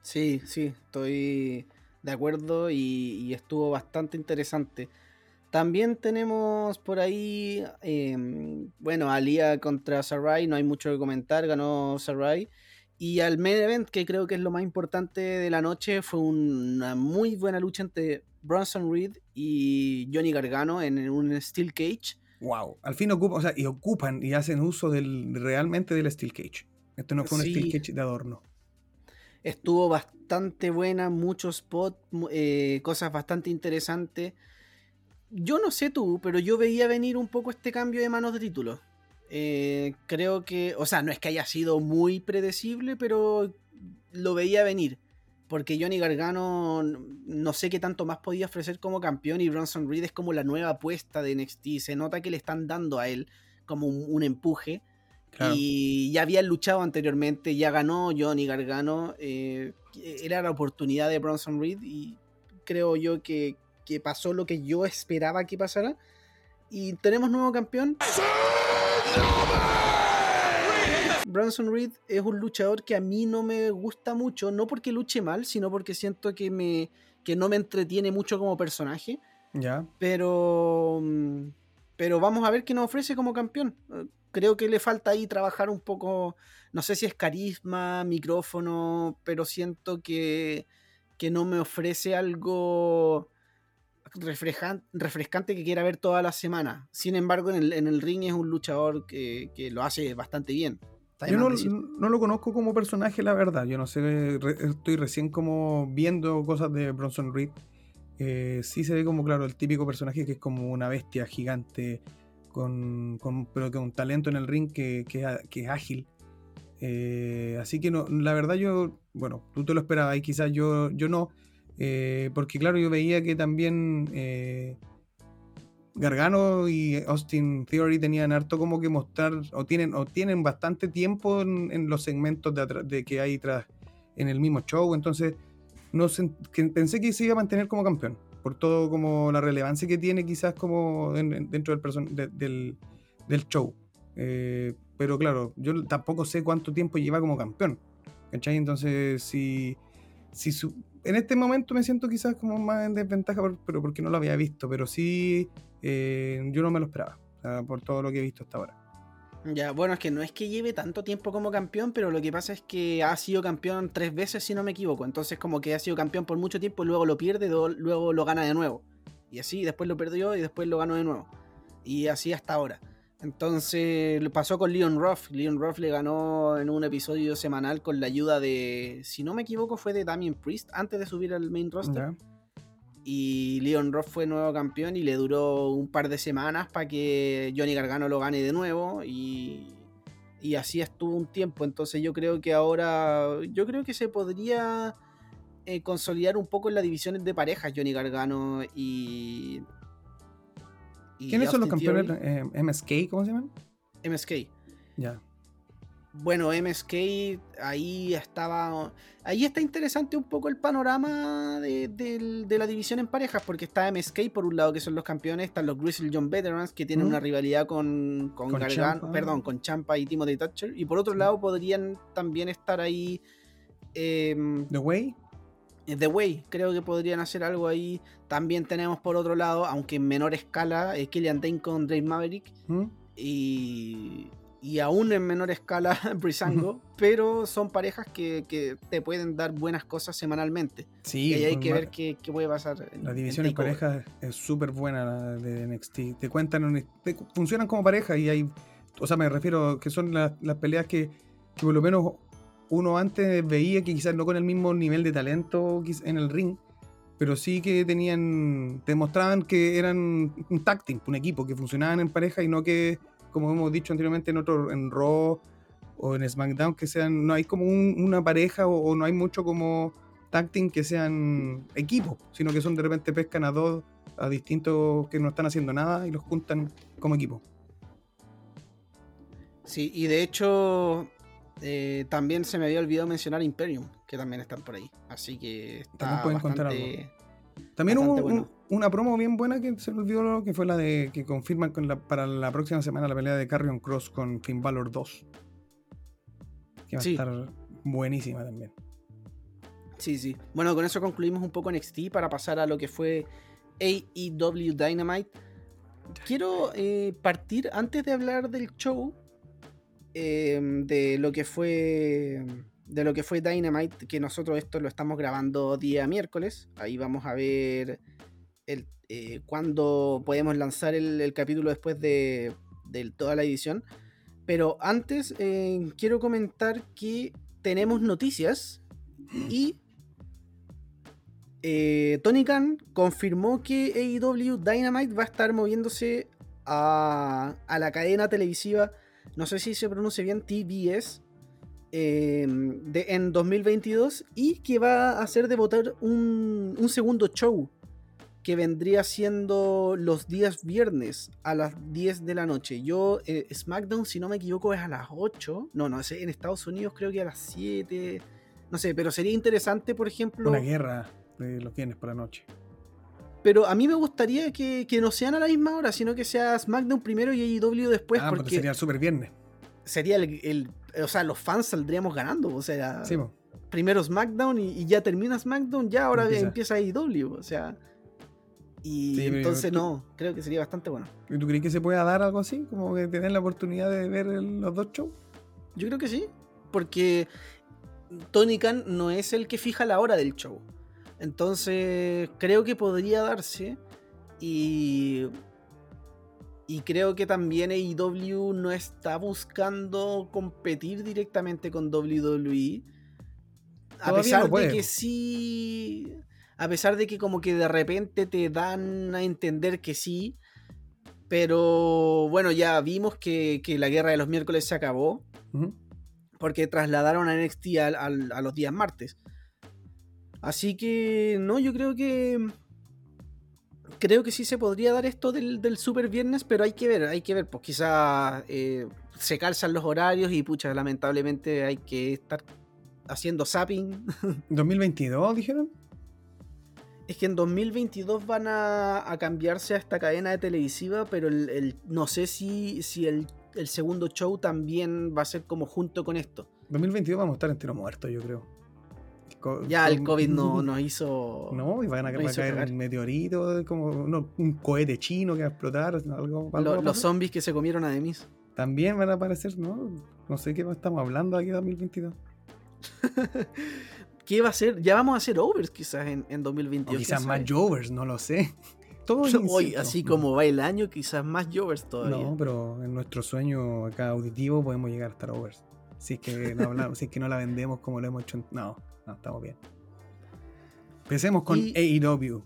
Sí, sí, estoy de acuerdo y, y estuvo bastante interesante. También tenemos por ahí, em, bueno, Alia contra Sarai, no hay mucho que comentar, ganó Sarai. Y al main event, que creo que es lo más importante de la noche, fue una muy buena lucha entre Bronson Reed y Johnny Gargano en un Steel Cage. Wow. Al fin ocupan, o sea, y ocupan y hacen uso del, realmente del Steel Cage. Esto no fue un Sí. Steel Cage de adorno. Estuvo bastante buena, muchos spots, eh, cosas bastante interesantes. Yo no sé tú, pero yo veía venir un poco este cambio de manos de título. Eh, creo que, o sea, no es que haya sido muy predecible, pero lo veía venir. Porque Johnny Gargano no sé qué tanto más podía ofrecer como campeón y Bronson Reed es como la nueva apuesta de NXT. Se nota que le están dando a él como un empuje. Claro. Y ya habían luchado anteriormente, ya ganó Johnny Gargano. eh, era la oportunidad de Bronson Reed y creo yo que, que pasó lo que yo esperaba que pasara. Y tenemos nuevo campeón. Bronson Reed es un luchador que a mí no me gusta mucho, no porque luche mal, sino porque siento que, me, que no me entretiene mucho como personaje. Ya. Pero, mm, pero vamos a ver qué nos ofrece como campeón. Creo que le falta ahí trabajar un poco, no sé si es carisma, micrófono, pero siento que, que no me ofrece algo refrescante que quiera ver toda la semana. Sin embargo, en el, en el ring es un luchador que, que lo hace bastante bien. Yo no, lo conozco como personaje, la verdad. Yo no sé, re- estoy recién como viendo cosas de Bronson Reed. Eh, sí se ve como, claro, el típico personaje que es como una bestia gigante, con, pero con un talento en el ring que, que es ágil. Eh, así que no, la verdad yo, bueno, tú te lo esperabas y quizás yo, yo no, eh, porque claro, yo veía que también Gargano y Austin Theory tenían harto como que mostrar, o tienen, o tienen bastante tiempo en, los segmentos de que hay tras en el mismo show, entonces no que pensé que se iba a mantener como campeón, por todo como la relevancia que tiene quizás como en- en- dentro del, de- del, show. Eh, pero claro, yo tampoco sé cuánto tiempo lleva como campeón. ¿Cachai? Entonces, si, si en este momento me siento quizás como más en desventaja, pero porque no lo había visto, pero sí, eh, yo no me lo esperaba, o sea, por todo lo que he visto hasta ahora. Ya, bueno, es que no es que lleve tanto tiempo como campeón, pero lo que pasa es que ha sido campeón tres veces, si no me equivoco. Entonces, como que ha sido campeón por mucho tiempo, luego lo pierde, luego lo gana de nuevo. Y así, después lo perdió y después lo ganó de nuevo. Y así hasta ahora. Entonces, pasó con Leon Ruff. Leon Ruff le ganó en un episodio semanal con la ayuda de, si no me equivoco, fue de Damien Priest antes de subir al main roster. Y Leon Ross fue nuevo campeón y le duró un par de semanas para que Johnny Gargano lo gane de nuevo. Y, y así estuvo un tiempo. Entonces yo creo que ahora. Yo creo que se podría eh, consolidar un poco en las divisiones de parejas Johnny Gargano y. ¿Quiénes son los campeones? Eh, ¿MSK? ¿Cómo se llaman? MSK. Ya. Bueno, MSK ahí estaba. Ahí está interesante un poco el panorama de, la división en parejas, porque está MSK por un lado, que son los campeones, están los Grizzly John Veterans, que tienen una rivalidad con, con, perdón, con Champa y Timothy Thatcher. Y por otro lado, podrían también estar ahí. Em, The Way. Eh, The Way, creo que podrían hacer algo ahí. También tenemos por otro lado, aunque en menor escala, Killian Dane con Dave Maverick. Y y aún en menor escala Brisango, pero son parejas que, te pueden dar buenas cosas semanalmente. Sí, y ahí hay que ver qué, puede pasar. la división en, parejas es súper buena la de NXT. Te cuentan, funcionan como pareja y hay, o sea, me refiero que son las, peleas que, por lo menos uno antes veía que quizás no con el mismo nivel de talento en el ring, pero sí que tenían, demostraban que eran un team, un equipo, que funcionaban en pareja y no que como hemos dicho anteriormente en otro, en Raw o en SmackDown, que sean, no hay como una pareja o, no hay mucho como tag team que sean equipos, sino que son de repente pescan a dos, a distintos que no están haciendo nada y los juntan como equipo. Sí, y de hecho eh, también se me había olvidado mencionar Imperium, que también están por ahí. Así que está bastante, también hubo una promo bien buena que se me olvidó, que fue la de que confirman para la próxima semana la pelea de Carrion Cross con Finn Balor 2. Que va a estar buenísima también. Sí, sí. Bueno, con eso concluimos un poco NXT para pasar a lo que fue AEW Dynamite. Quiero eh, partir, antes de hablar del show, eh, de lo que fue de lo que fue Dynamite, que nosotros esto lo estamos grabando día miércoles. Ahí vamos a ver el, eh, cuándo podemos lanzar el, capítulo después de, toda la edición. Pero antes eh, quiero comentar que tenemos noticias y eh, Tony Khan confirmó que AEW Dynamite va a estar moviéndose a, a la cadena televisiva, no sé si se pronuncia bien, TBS, de, en 2022 y que va a hacer debutar un, un segundo show que vendría siendo los días viernes a las 10 de la noche. Yo, eh, SmackDown, si no me equivoco, es a las 8. No, no, en Estados Unidos creo que a las 7. No sé, pero sería interesante, por ejemplo. Una guerra de los viernes por la noche. Pero a mí me gustaría que, que, no sean a la misma hora, sino que sea SmackDown primero y AEW después. Ah, porque sería el super viernes. Sería el, o sea, los fans saldríamos ganando. O sea, primero SmackDown y, ya termina SmackDown, ya ahora empieza, AEW. O sea. Y entonces no, creo que sería bastante bueno. ¿Y tú crees que se pueda dar algo así? Como que tener la oportunidad de ver los dos shows. Yo creo que sí. Porque Tony Khan no es el que fija la hora del show. Entonces, creo que podría darse. Y y creo que también AEW no está buscando competir directamente con WWE. A pesar de que sí. A pesar de que como que de repente te dan a entender que sí. Pero bueno, ya vimos que, la guerra de los miércoles se acabó. Porque trasladaron a NXT a los días martes. Así que no, yo creo que creo que sí se podría dar esto del, super viernes, pero hay que ver, hay que ver, pues quizás eh, se calzan los horarios y pucha, lamentablemente hay que estar haciendo zapping. ¿2022 dijeron? Es que en 2022 van a, cambiarse a esta cadena de televisiva, pero el, no sé si, si el, segundo show también va a ser como junto con esto. 2022 vamos a estar entero muertos, yo creo ya el COVID no nos hizo. No, y van a, caer un meteorito, como un cohete chino que va a explotar. Algo, los zombies que se comieron a Demis. también van a aparecer, ¿no? No sé qué estamos hablando aquí en 2022. ¿Qué va a ser? Ya vamos a hacer overs quizás en, en 2022. O quizás ¿quién más sabe? jovers, no lo sé. Todo es Hoy, así como va el año, quizás más Jovers todavía. No, pero en nuestro sueño acá auditivo podemos llegar a estar overs. Si es que no hablamos, si es que no la vendemos como lo hemos hecho. en- No, no, estamos bien. Empecemos con Y- AEW.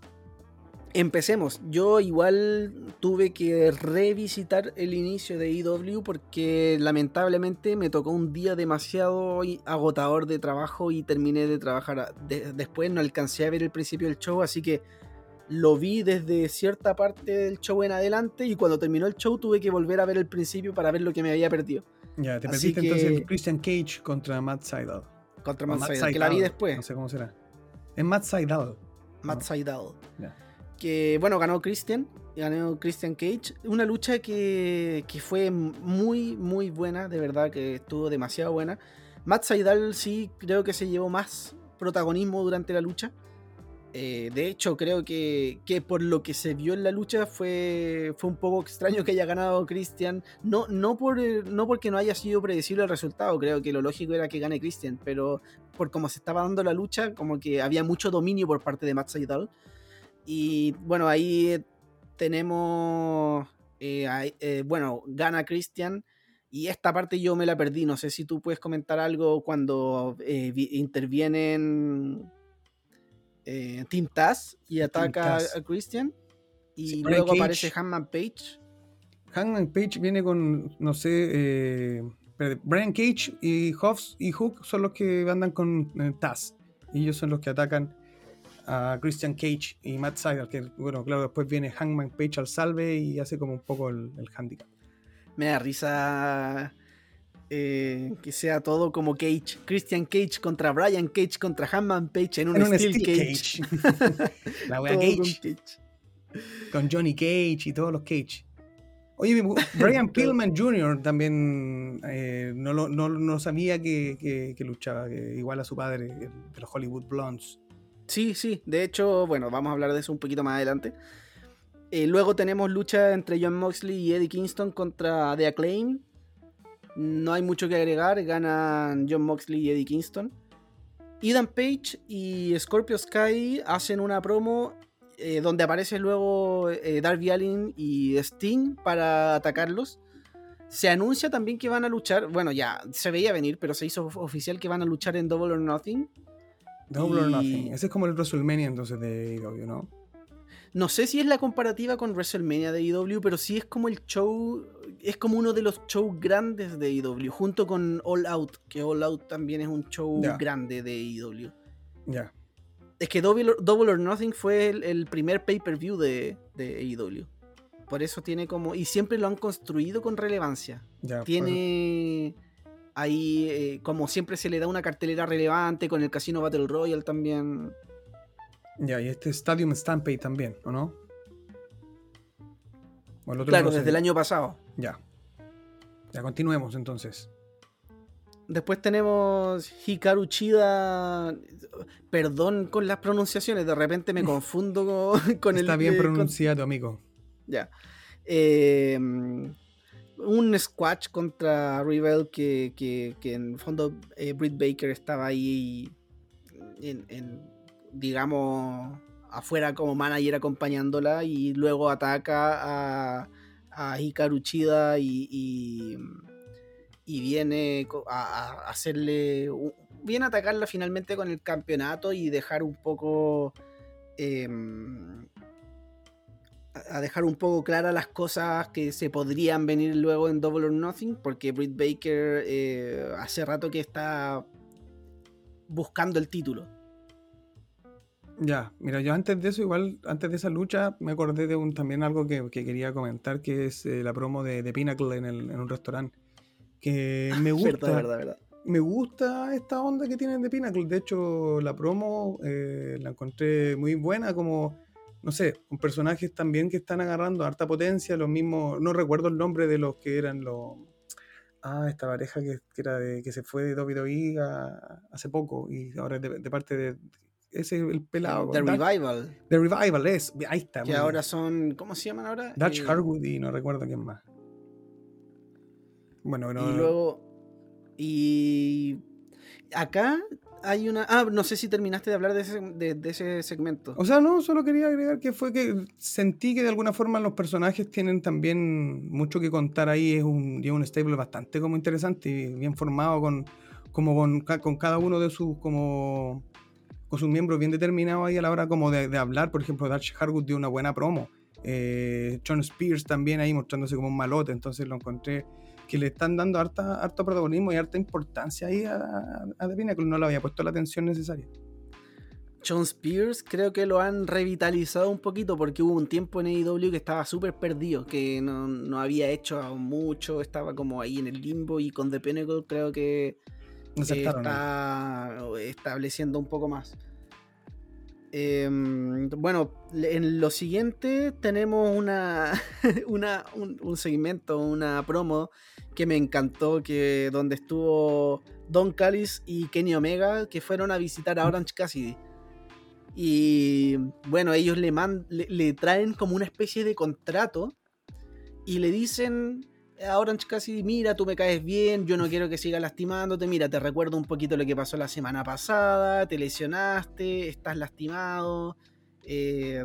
Empecemos. Yo igual tuve que revisitar el inicio de IW porque lamentablemente me tocó un día demasiado agotador de trabajo y terminé de trabajar. de- después no alcancé a ver el principio del show, así que lo vi desde cierta parte del show en adelante y cuando terminó el show tuve que volver a ver el principio para ver lo que me había perdido. Ya, te perdiste entonces que- el Christian Cage contra Matt Seidel. Contra Matt Matt Sydal, que la vi después. No sé cómo será. Es Matt Seidel. Matt No. Sydal. Ya. Que bueno, ganó Christian, ganó Christian Cage. Una lucha que, que fue muy, muy buena, de verdad que estuvo demasiado buena. Matt Sydal sí creo que se llevó más protagonismo durante la lucha. Eh, de hecho, creo que, que por lo que se vio en la lucha fue, fue un poco extraño que haya ganado Christian. No, no, por, no porque no haya sido predecible el resultado, creo que lo lógico era que gane Christian, pero por cómo se estaba dando la lucha, como que había mucho dominio por parte de Matt Sydal. Y bueno, ahí tenemos. eh, eh, bueno, gana Christian. Y esta parte yo me la perdí. No sé si tú puedes comentar algo cuando eh, vi- intervienen eh, Team Taz y ataca a- Christian. Y Sí, luego Cage. aparece Hanman Page. Hangman Page viene con, no sé, eh, Brian Cage y Hobbs y Hook son los que andan con Taz. Y ellos son los que atacan a Christian Cage y Matt Seidel, que bueno, claro, después viene Hangman Page al salve y hace como un poco el, el handicap. Me da risa eh, que sea todo como Cage. Christian Cage contra Brian Cage contra Hanman Page en un, En un Steel, Steel Cage. Cage. La wea Todo con Cage, Cage. con Johnny Cage y todos los Cage. Oye, Brian Pillman Jr. también eh, no, lo, no, no sabía que, que- que luchaba, que igual a su padre, de los Hollywood Blondes. Sí, sí. De hecho, bueno, vamos a hablar de eso un poquito más adelante. Eh, luego tenemos lucha entre John Moxley y Eddie Kingston contra The Acclaim. No hay mucho que agregar. Ganan John Moxley y Eddie Kingston. Ethan Page y Scorpio Sky hacen una promo eh, donde aparece luego eh, Darby Allin y Sting para atacarlos. Se anuncia también que van a luchar. Bueno, ya se veía venir, pero se hizo of- oficial que van a luchar en Double or Nothing. Double or Nothing. Ese es como el WrestleMania entonces de AEW, ¿no? No sé si es la comparativa con WrestleMania de IW, pero sí es como el show, es como uno de los shows grandes de IW, junto con All Out, que All Out también es un show grande de IW. Ya. Es que Double or, Double or Nothing fue el, el primer pay-per-view de, de AEW. Por eso tiene como, y siempre lo han construido con relevancia. ya Tiene ahí, eh, como siempre se le da una cartelera relevante, con el Casino Battle Royale también. ya, y este Stadium Stampede también, ¿o no? O el otro Claro, no desde el año pasado. Ya. Ya continuemos entonces. Después tenemos Hikaru Chida. Perdón con las pronunciaciones, de repente me confundo con, con el. Está bien con- pronunciado, amigo. ya. Eh, un squash contra Rebel que, que- que en el fondo eh, Britt Baker estaba ahí, en, digamos, afuera como manager acompañándola y luego ataca a, a Hikaru Chida y, y, viene a, hacerle, viene a atacarla finalmente con el campeonato y dejar un poco... em, a dejar un poco claras las cosas que se podrían venir luego en Double or Nothing, porque Britt Baker eh, hace rato que está buscando el título. Ya, mira, yo antes de eso, igual, antes de esa lucha, me acordé de un también algo que, que quería comentar, que es eh, la promo de, de Pinnacle en, el- en un restaurante. Que me gusta. Verdad, verdad, verdad. me gusta esta onda que tienen de Pinnacle. De hecho, la promo eh, la encontré muy buena, como, no sé, con personajes también que están agarrando harta potencia, los mismos, no recuerdo el nombre de los que eran los... Ah, esta pareja que, que era de, que se fue de WWE hace poco y ahora es de, de parte de... Ese el pelado. The Dutch- Revival, The Revival es, ahí está. que ahora son, ¿cómo se llaman ahora? Dutch Eh, Harwood y no recuerdo quién más. Bueno, Y no, luego. Y. Acá hay una. Ah, no sé si terminaste de hablar de ese, de, de ese segmento. O sea, no, solo quería agregar que fue que sentí que de alguna forma los personajes tienen también mucho que contar ahí. Es un, es un stable bastante como interesante y bien formado con, como con, con cada uno de sus como con sus miembros bien determinados ahí a la hora como de, de hablar. Por ejemplo, Darcy Harwood dio una buena promo. Eh, John Spears también ahí mostrándose como un malote. Entonces lo encontré que le están dando harta, harto protagonismo y harta importancia ahí a, a, The Pinnacle. No le había puesto la atención necesaria. John Spears creo que lo han revitalizado un poquito porque hubo un tiempo en AEW que estaba súper perdido, que no, no había hecho mucho, estaba como ahí en el limbo y con The Pinnacle creo que está estableciendo un poco más. Em, bueno, en lo siguiente tenemos una, una un, un segmento, una promo que me encantó, que donde estuvo Don Callis y Kenny Omega, que fueron a visitar a Orange Cassidy. Y bueno, ellos le, man- le, le traen como una especie de contrato y le dicen a Orange Cassidy, mira, tú me caes bien, yo no quiero que siga lastimándote, mira, te recuerdo un poquito lo que pasó la semana pasada, te lesionaste, estás lastimado, eh,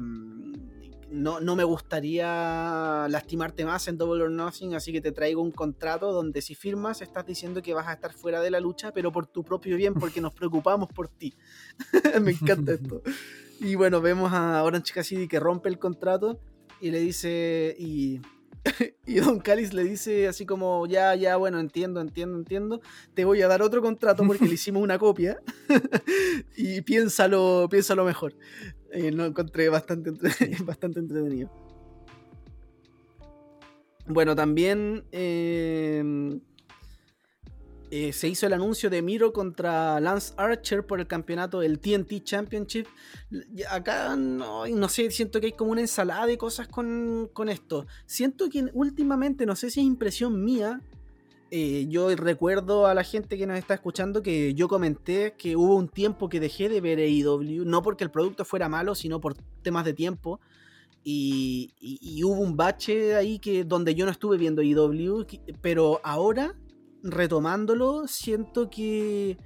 no, no me gustaría lastimarte más en Double or Nothing, así que te traigo un contrato donde si firmas estás diciendo que vas a estar fuera de la lucha, pero por tu propio bien, porque nos preocupamos por ti. me encanta esto. Y bueno, vemos a Orange Cassidy que rompe el contrato y le dice, y, y Don Callis le dice así como, ya, ya, bueno, entiendo, entiendo, entiendo, te voy a dar otro contrato porque le hicimos una copia y piénsalo, piénsalo mejor. Eh, lo encontré bastante, bastante entretenido. Bueno, también eh, eh, se hizo el anuncio de Miro contra Lance Archer por el campeonato del TNT Championship. Acá no, no sé, siento que hay como una ensalada de cosas con, con esto. Siento que últimamente, no sé si es impresión mía, eh, yo recuerdo a la gente que nos está escuchando que yo comenté que hubo un tiempo que dejé de ver AEW, no porque el producto fuera malo, sino por temas de tiempo. Y, hubo un bache ahí que donde yo no estuve viendo AEW, pero ahora, retomándolo, siento que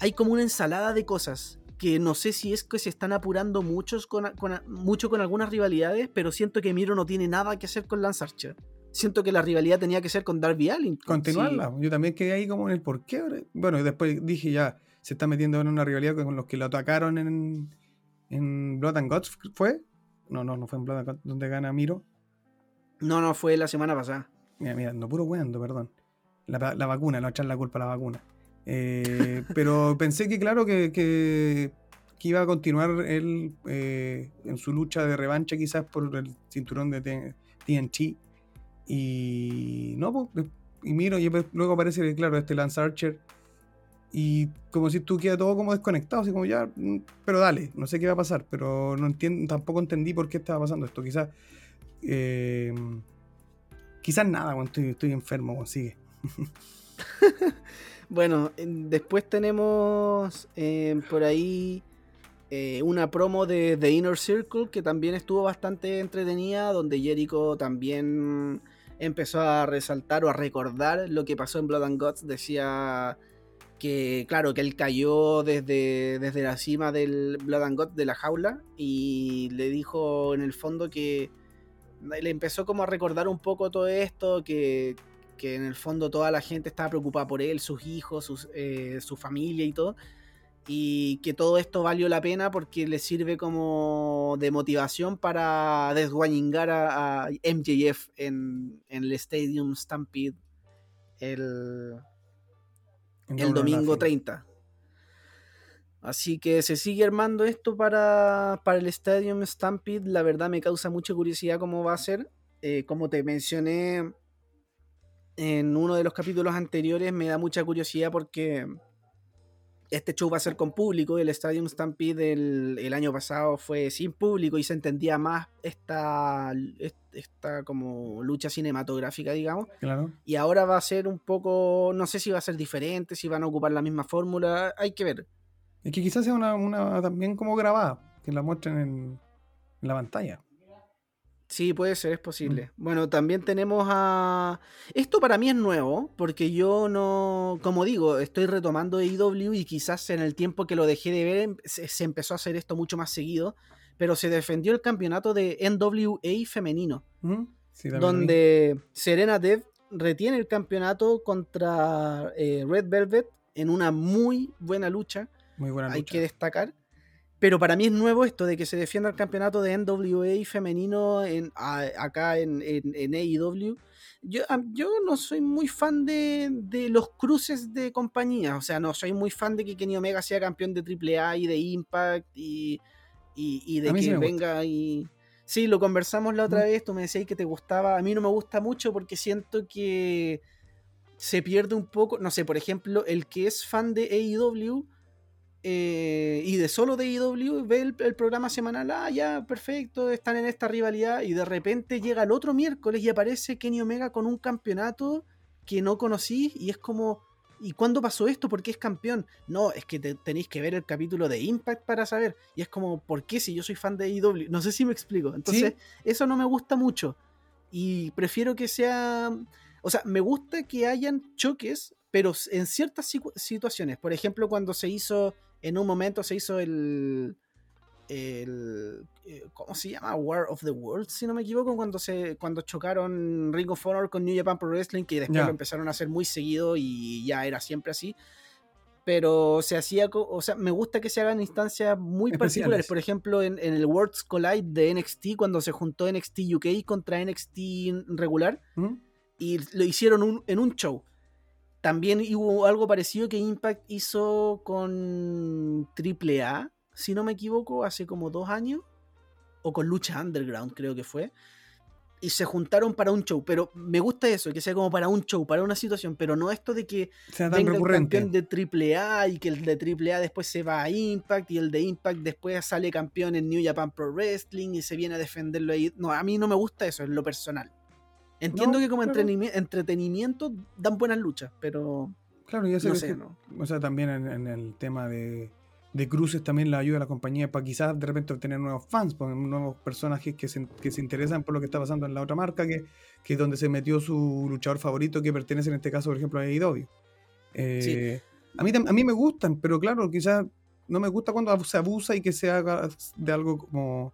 hay como una ensalada de cosas. Que no sé si es que se están apurando muchos con, con- mucho con algunas rivalidades, pero siento que Miro no tiene nada que hacer con Lance Archer. Siento que la rivalidad tenía que ser con Darby Allin. continuarla. Yo también quedé ahí como en el por qué. Bueno, y después dije ya, se está metiendo en una rivalidad con los que lo atacaron en, en Blood and Guts, ¿fue? No, no, no fue en Blood and Guts donde gana Miro. No, no, fue la semana pasada. Mira, mira, no puro weando, perdón. La, vacuna, no echar la culpa a la vacuna. Eh, pero pensé que, claro, que, que, iba a continuar él eh, en su lucha de revancha, quizás por el cinturón de TNT. Y no, pues, y miro, y luego aparece, claro, este Lance Archer. Y como si tú todo como desconectado, así como ya, mm, pero dale, no sé qué va a pasar, pero no entiendo, tampoco entendí por qué estaba pasando esto. Quizás, eh, quizás nada, cuando estoy, estoy enfermo, weón, sigue. Bueno, en- después tenemos eh, por ahí eh, una promo de The Inner Circle que también estuvo bastante entretenida, donde Jericho también empezó a resaltar o a recordar lo que pasó en Blood and Guts. Decía que, claro, que él cayó desde, desde la cima del Blood and Guts de la jaula y le dijo en el fondo que le empezó como a recordar un poco todo esto, que, que en el fondo toda la gente estaba preocupada por él, sus hijos, sus, eh, su familia y todo. Y que todo esto valió la pena porque le sirve como de motivación para desguañingar a, a MJF en, en el Stadium Stampede el, el domingo Nothing. 30. Así que se sigue armando esto para, para el Stadium Stampede. La verdad me causa mucha curiosidad cómo va a ser. Eh, como te mencioné en uno de los capítulos anteriores, me da mucha curiosidad porque este show va a ser con público. El Stadium Stampede el, el año pasado fue sin público y se entendía más esta, esta como lucha cinematográfica, digamos. Claro. Y ahora va a ser un poco, no sé si va a ser diferente, si van a ocupar la misma fórmula, hay que ver. Es que quizás sea una, una también como grabada, que la muestren en, en la pantalla. Sí, puede ser, es posible. Mm. Bueno, también tenemos a... Esto para mí es nuevo, porque yo no, como digo, estoy retomando AEW y quizás en el tiempo que lo dejé de ver em, se, empezó a hacer esto mucho más seguido, pero se defendió el campeonato de NWA femenino, mm, donde Serena Dev retiene el campeonato contra eh, Red Velvet en una muy buena lucha. Muy buena lucha. Hay que destacar. Pero para mí es nuevo esto de que se defienda el campeonato de NWA femenino en, acá en, en, AEW. Yo, yo, no soy muy fan de, de, los cruces de compañías. O sea, no soy muy fan de que Kenny Omega sea campeón de AAA y de Impact y, y, de que venga y. Sí, lo conversamos la otra vez. Tú me decías que te gustaba. A mí no me gusta mucho porque siento que se pierde un poco. No sé, por ejemplo, el que es fan de AEW eh, y de solo de IW ve el, programa semanal, ah, ya, perfecto, están en esta rivalidad y de repente llega el otro miércoles y aparece Kenny Omega con un campeonato que no conocí y es como, ¿y cuándo pasó esto? ¿Por qué es campeón? No, es que tenéis que ver el capítulo de Impact para saber y es como, ¿por qué si yo soy fan de IW? No sé si me explico. Entonces, eso no me gusta mucho y prefiero que sea, o sea, me gusta que hayan choques, pero en ciertas situaciones, por ejemplo, cuando se hizo en un momento se hizo el, el eh, ¿cómo se llama? War of the Worlds, si no me equivoco, cuando se cuando chocaron Ring of Honor con New Japan Pro Wrestling, que después lo empezaron a hacer muy seguido y ya era siempre así. Pero se hacía, o sea, me gusta que se hagan instancias muy particulares. Por ejemplo, en, el Worlds Collide de NXT, cuando se juntó NXT UK contra NXT regular, y lo hicieron en un show. También hubo algo parecido que Impact hizo con AAA, si no me equivoco, hace como dos años. O con Lucha Underground, creo que fue. Y se juntaron para un show. Pero me gusta eso, que sea como para un show, para una situación. Pero no esto de que sea venga el campeón de AAA y que el de AAA después se va a Impact y el de Impact después sale campeón en New Japan Pro Wrestling y se viene a defenderlo ahí. No, a mí no me gusta eso, en lo personal. Entiendo que como entretenimiento dan buenas luchas, pero. Claro, ya sé, no O sea, también en, el tema de, cruces también le ayuda a la compañía para quizás de repente obtener nuevos fans, pues, nuevos personajes que se, que se interesan por lo que está pasando en la otra marca, que, que es donde se metió su luchador favorito, que pertenece en este caso, por ejemplo, a AEW. Eh, a, mí, a mí me gustan, pero claro, quizás no me gusta cuando se abusa y que se haga de algo como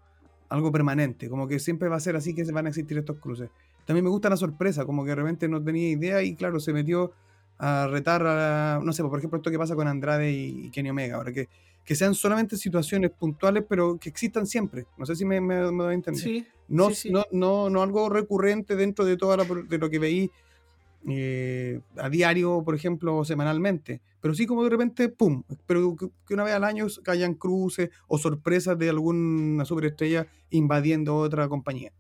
algo permanente, como que siempre va a ser así que se van a existir estos cruces. También me gusta la sorpresa, como que de repente no tenía idea y claro, se metió a retar a, no sé, por ejemplo, esto que pasa con Andrade y Kenny Omega, ahora que, que sean solamente situaciones puntuales, pero que existan siempre. No sé si me, me, doy a entender. Sí, no, No, no, no algo recurrente dentro de todo de lo que veí eh, a diario, por ejemplo, o semanalmente. Pero sí como de repente, ¡pum! Pero que una vez al año hayan cruces o sorpresas de alguna superestrella invadiendo otra compañía.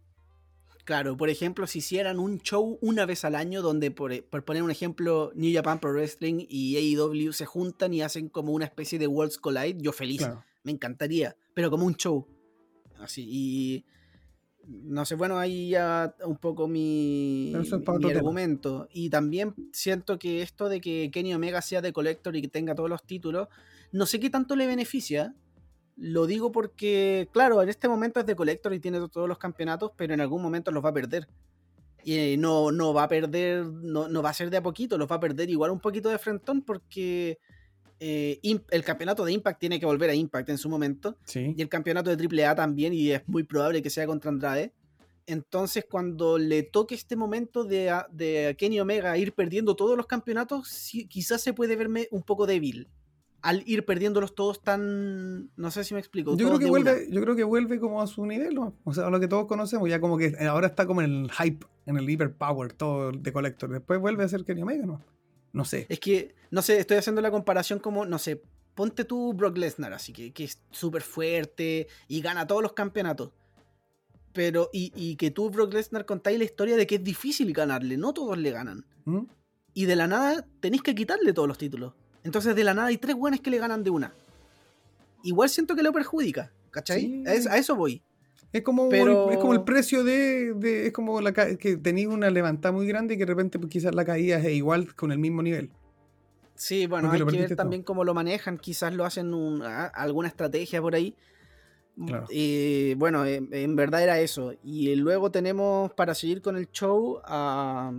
Claro, por ejemplo, si hicieran un show una vez al año donde, por, eh, poner un ejemplo, New Japan Pro Wrestling y AEW se juntan y hacen como una especie de Worlds Collide, yo feliz, me encantaría, pero como un show. Así, y no sé, bueno, ahí ya un poco mi, mi argumento. Y también siento que esto de que Kenny Omega sea de Collector y que tenga todos los títulos, no sé qué tanto le beneficia, lo digo porque, claro, en este momento es de Collector y tiene todos los campeonatos, pero en algún momento los va a perder. Y no, no va a perder, no, no va a ser de a poquito, los va a perder igual un poquito de frentón porque eh, el campeonato de Impact tiene que volver a Impact en su momento. Y el campeonato de AAA también, y es muy probable que sea contra Andrade. Entonces, cuando le toque este momento de, de Kenny Omega ir perdiendo todos los campeonatos, quizás se puede verme un poco débil al ir perdiéndolos todos tan. No sé si me explico. Yo creo, que vuelve, yo creo que vuelve como a su nivel, o sea, a lo que todos conocemos, ya como que ahora está como en el hype, en el hyper power, todo de Collector. Después vuelve a ser Kenny Omega, ¿no? No sé. Es que, no sé, estoy haciendo la comparación como, no sé, ponte tú Brock Lesnar, así que, que es súper fuerte y gana todos los campeonatos. Pero, y, que tú, Brock Lesnar, contáis la historia de que es difícil ganarle, no todos le ganan. ¿Mm? Y de la nada tenéis que quitarle todos los títulos. Entonces de la nada hay tres buenas que le ganan de una. Igual siento que lo perjudica, ¿cachai? A, eso, voy. Es como, el, es como el precio de, Es como la, que tenía una levantada muy grande y que de repente pues, quizás la caída es igual con el mismo nivel. Sí, bueno, hay que ver también cómo lo manejan. Quizás lo hacen alguna estrategia por ahí. Claro. Bueno, en, en verdad era eso. Y luego tenemos, para seguir con el show, a.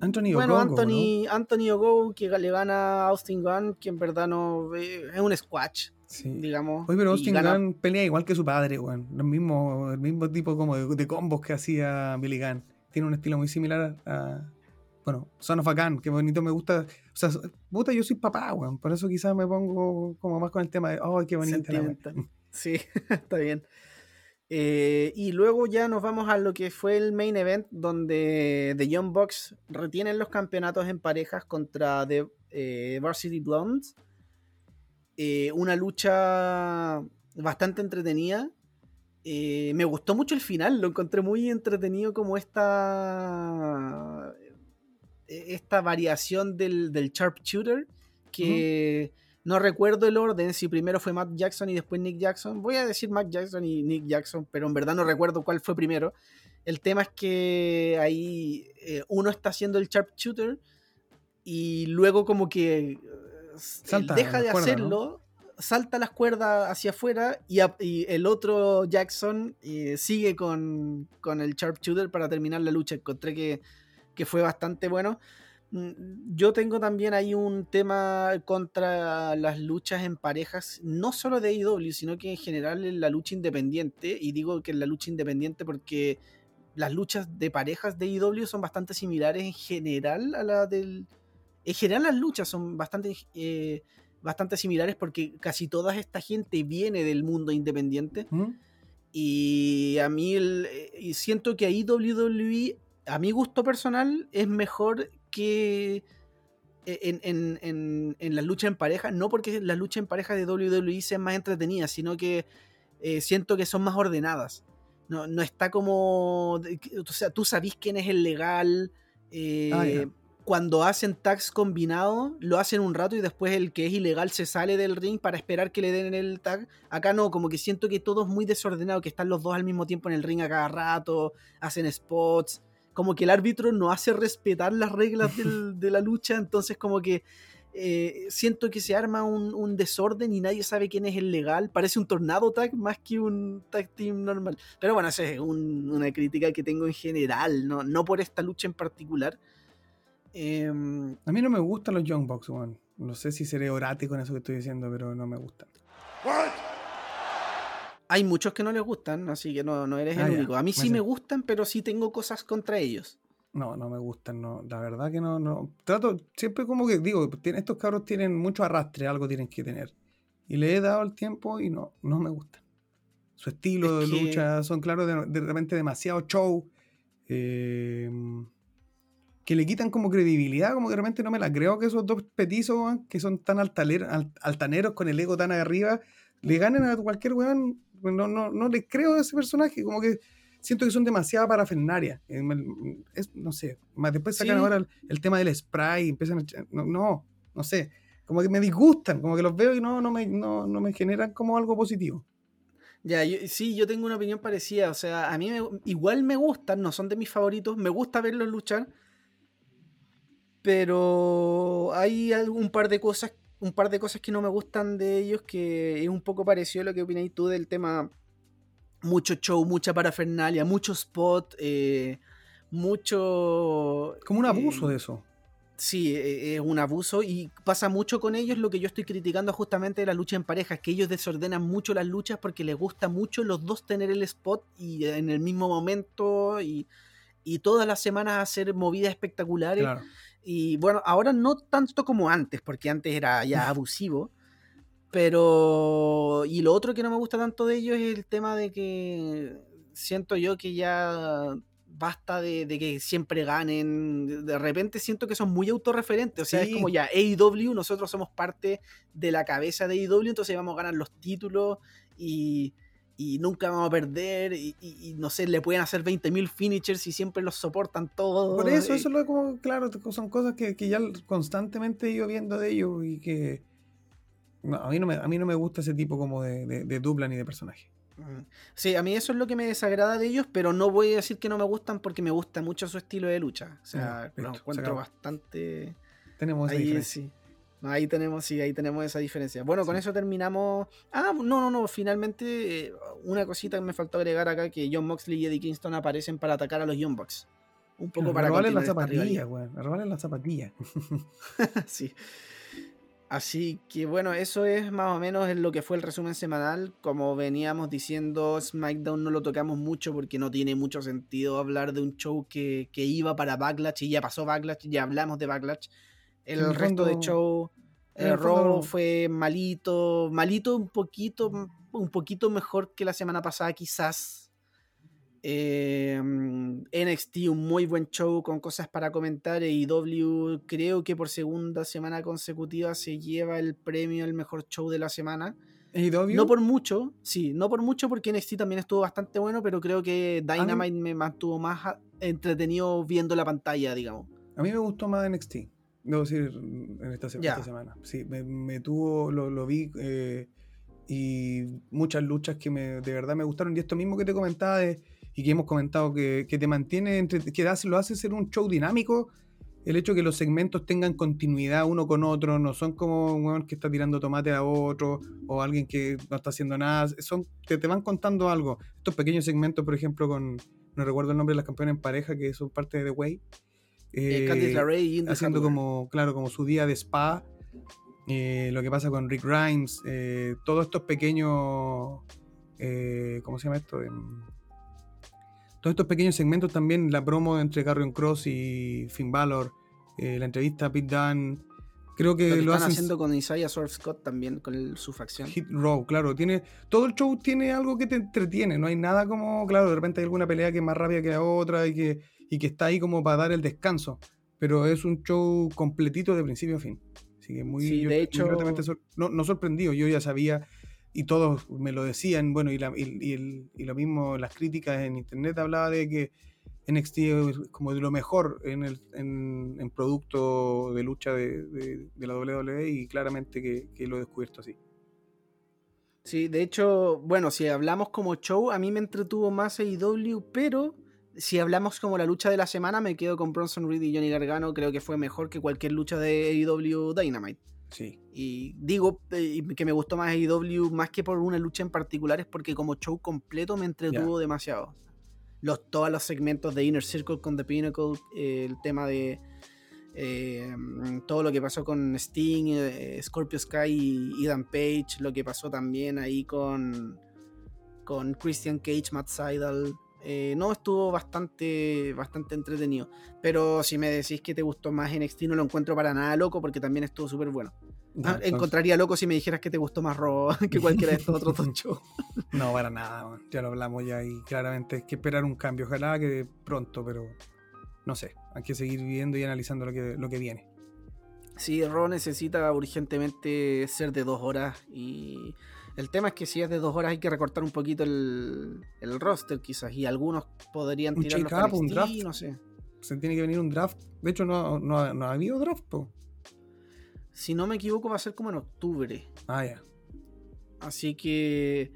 Anthony bueno, Ogogo, Anthony, Anthony Ogo, que le gana a Austin Gunn, que en verdad no. eh, es un squash, ¿no? Sí. digamos. Oye, pero Austin gana- Gunn pelea igual que su padre, weón. Los mismos, el mismo tipo como de, de combos que hacía Billy Gunn. Tiene un estilo muy similar a. Bueno, Son of a Gun, que bonito me gusta. O sea, puta, yo soy papá, weón. Por eso quizás me pongo como más con el tema de, oh, qué bonita la weá". Sentimental. Sí, está bien. Eh, y luego ya nos vamos a lo que fue el main event, donde The Young Bucks retienen los campeonatos en parejas contra The eh, Varsity Blondes. Eh, una lucha bastante entretenida. Me gustó mucho el final, lo encontré muy entretenido como esta esta variación del, del sharpshooter que no recuerdo el orden, si primero fue Matt Jackson y después Nick Jackson. Voy a decir Matt Jackson y Nick Jackson, pero en verdad no recuerdo cuál fue primero. El tema es que ahí eh, uno está haciendo el sharpshooter y luego como que eh, Salta deja de hacerlo, salta las cuerdas hacia afuera y, a- y el otro Jackson eh, sigue con, con el sharpshooter para terminar la lucha. Encontré que, que fue bastante bueno. Mm, Yo tengo también ahí un tema contra las luchas en parejas, no solo de AEW, sino que en general en la lucha independiente. Y digo que en la lucha independiente porque las luchas de parejas de AEW son bastante similares en general a la del. En general las luchas son bastante, eh, bastante similares porque casi toda esta gente viene del mundo independiente. ¿Mm? Y a mí el- eh, y siento que ahí WWE, a mi gusto personal, es mejor que e, en, en, en, en las luchas en pareja. No porque las luchas en pareja de WWE sean más entretenidas, sino que eh, siento que son más ordenadas. No, no está como. O sea, tú sabís quién es el legal. eh, Ah. Cuando hacen tags combinados, lo hacen un rato y después el que es ilegal se sale del ring para esperar que le den el tag. Acá no, como que siento que todo es muy desordenado, que están los dos al mismo tiempo en el ring a cada rato, hacen spots. Como que el árbitro no hace respetar las reglas del- de la lucha, entonces como que eh, siento que se arma un, un desorden y nadie sabe quién es el legal. Parece un tornado tag más que un tag team normal. Pero bueno, esa es un- una crítica que tengo en general, no, no por esta lucha en particular. Em, A mí no me gustan los Young Bucks, weón. No sé si seré orático en eso que estoy diciendo, pero no me gustan. Hay muchos que no les gustan, así que no, no eres Ah, el ya, único. A mí sí me gustan, pero sí tengo cosas contra ellos. No, no me gustan, no. La verdad que no, no. Trato, siempre como que digo, estos cabros tienen mucho arrastre, algo tienen que tener. Y le he dado el tiempo y no, no me gustan. Su estilo Es de que- lucha son, claro, de, de repente demasiado show. eh, que le quitan como credibilidad, como que de repente no me la creo que esos dos petizos, que son tan altaler- al- altaneros con el ego tan arriba, le ganen a cualquier weón. No, no, no le creo a ese personaje, como que siento que son demasiada parafernaria. Eh, es- no sé, más después sacan Sí. ahora el, el tema del spray y empiezan a no, no, no sé, como que me disgustan, como que los veo y no, no, me, no, no me generan como algo positivo. Ya, yo- sí, yo tengo una opinión parecida. O sea, a mí me- igual me gustan, no son de mis favoritos. Me gusta verlos luchar. Pero hay al- un par de cosas, un par de cosas que no me gustan de ellos, que es un poco parecido a lo que opináis tú del tema. Mucho show, mucha parafernalia, mucho spot, eh, mucho. Como un abuso eh, de eso. Sí, e- es un abuso y pasa mucho con ellos lo que yo estoy criticando justamente de la lucha en parejas, que ellos desordenan mucho las luchas porque les gusta mucho los dos tener el spot y en el mismo momento y, y todas las semanas hacer movidas espectaculares. Claro. Y bueno, ahora no tanto como antes, porque antes era ya abusivo. Pero. Y lo otro que no me gusta tanto de ellos es el tema de que siento yo que ya basta de, de que siempre ganen. De repente siento que son muy autorreferentes. O sea, es como ya AEW, nosotros somos parte de la cabeza de AEW, entonces vamos a ganar los títulos y, y nunca vamos a perder. Y, y- y no sé, le pueden hacer 20.000 finishers y siempre los soportan todos. Por eso, eso es lo como, claro, son cosas que, que ya constantemente he ido viendo de ellos y que no, a, mí no me, a mí no me gusta ese tipo como de, de, de dupla ni de personaje. Mm. Sí, a mí eso es lo que me desagrada de ellos, pero no voy a decir que no me gustan porque me gusta mucho su estilo de lucha. O sea, Ya, lo encuentro bastante. Tenemos esa Ahí diferencia. sí. Ahí tenemos, sí, ahí tenemos esa diferencia. Bueno, con eso terminamos. Ah, no, no, no. Finalmente, eh, una cosita que me faltó agregar acá: que John Moxley y Eddie Kingston aparecen para atacar a los Young Bucks. Un poco para robarle las zapatillas, weón. Robarle las zapatillas. sí. Así que bueno, eso es más o menos en lo que fue el resumen semanal. Como veníamos diciendo, SmackDown no lo tocamos mucho porque no tiene mucho sentido hablar de un show que, que iba para Backlash y ya pasó Backlash, ya hablamos de Backlash. El En resto de fondo- show, en el no. fue malito, malito un poquito, un poquito mejor que la semana pasada quizás. Eh, NXT un muy buen show con cosas para comentar. AEW creo que por segunda semana consecutiva se lleva el premio al mejor show de la semana. AEW, No por mucho, sí, no por mucho porque NXT también estuvo bastante bueno, pero creo que Dynamite me mantuvo más entretenido viendo la pantalla, digamos. A mí me gustó más NXT, debo decir, en esta, se- Ya. esta semana. Sí, me, me tuvo, lo, lo vi eh, y muchas luchas que me, de verdad me gustaron. Y esto mismo que te comentaba de- y que hemos comentado, que, que te mantiene, entre, que hace- lo hace ser un show dinámico. El hecho que los segmentos tengan continuidad uno con otro, no son como un weón que está tirando tomate a otro o alguien que no está haciendo nada. Son, te, te van contando algo. Estos pequeños segmentos, por ejemplo, con, no recuerdo el nombre de las campeonas en pareja que son parte de The Way. Eh, Candice LeRae haciendo como, claro, como su día de spa. eh, lo que pasa con Rick Grimes, eh, todos estos pequeños, eh, ¿cómo se llama esto? Em, todos estos pequeños segmentos también, la promo entre Carrion Cross y Finn Balor, la entrevista a Pete Dunne, creo que Lo lo, que están hacen haciendo con Isaiah Swerve Scott también, con el- su facción. Hit Row, claro, tiene todo el show tiene algo que te entretiene, no hay nada como, claro, de repente hay alguna pelea que es más rápida que la otra y que, y que está ahí como para dar el descanso, pero es un show completito de principio a fin. Así que muy, Sí, yo de hecho- sor- no, no sorprendido, yo ya sabía y todos me lo decían, bueno, y, la- y- y el- y lo mismo, las críticas en internet hablaba de que NXT es como de lo mejor en, el, en, en producto de lucha de, de- de la WWE y claramente que, que lo he descubierto así. Sí, de hecho, bueno, si hablamos como show, a mí me entretuvo más AEW, pero si hablamos como la lucha de la semana, me quedo con Bronson Reed y Johnny Gargano. Creo que fue mejor que cualquier lucha de AEW Dynamite. Sí, Y digo eh, que me gustó más AEW más que por una lucha en particular, es porque como show completo me entretuvo demasiado. Los, todos los segmentos de Inner Circle con The Pinnacle, eh, el tema de eh, todo lo que pasó con Sting, Scorpio Sky y Ethan Page, lo que pasó también ahí con, con Christian Cage, Matt Seidel. Eh, no, estuvo bastante, bastante entretenido. Pero si me decís que te gustó más NXT, no lo encuentro para nada loco porque también estuvo súper bueno. Ah, entonces- encontraría loco si me dijeras que te gustó más Raw que cualquiera de estos otros dos shows. No, para nada, ya lo hablamos ya y claramente hay que esperar un cambio. Ojalá que pronto, pero no sé. Hay que seguir viendo y analizando lo que, lo que viene. Sí, Raw necesita urgentemente ser de dos horas y el tema es que si es de dos horas hay que recortar un poquito el, el roster quizás y algunos podrían Un tirarlo shake-up, un draft. no sé. Se tiene que venir un draft. De hecho, no, no, no ha habido draft, po. Si no me equivoco va a ser como en octubre. Ah, ya. Así que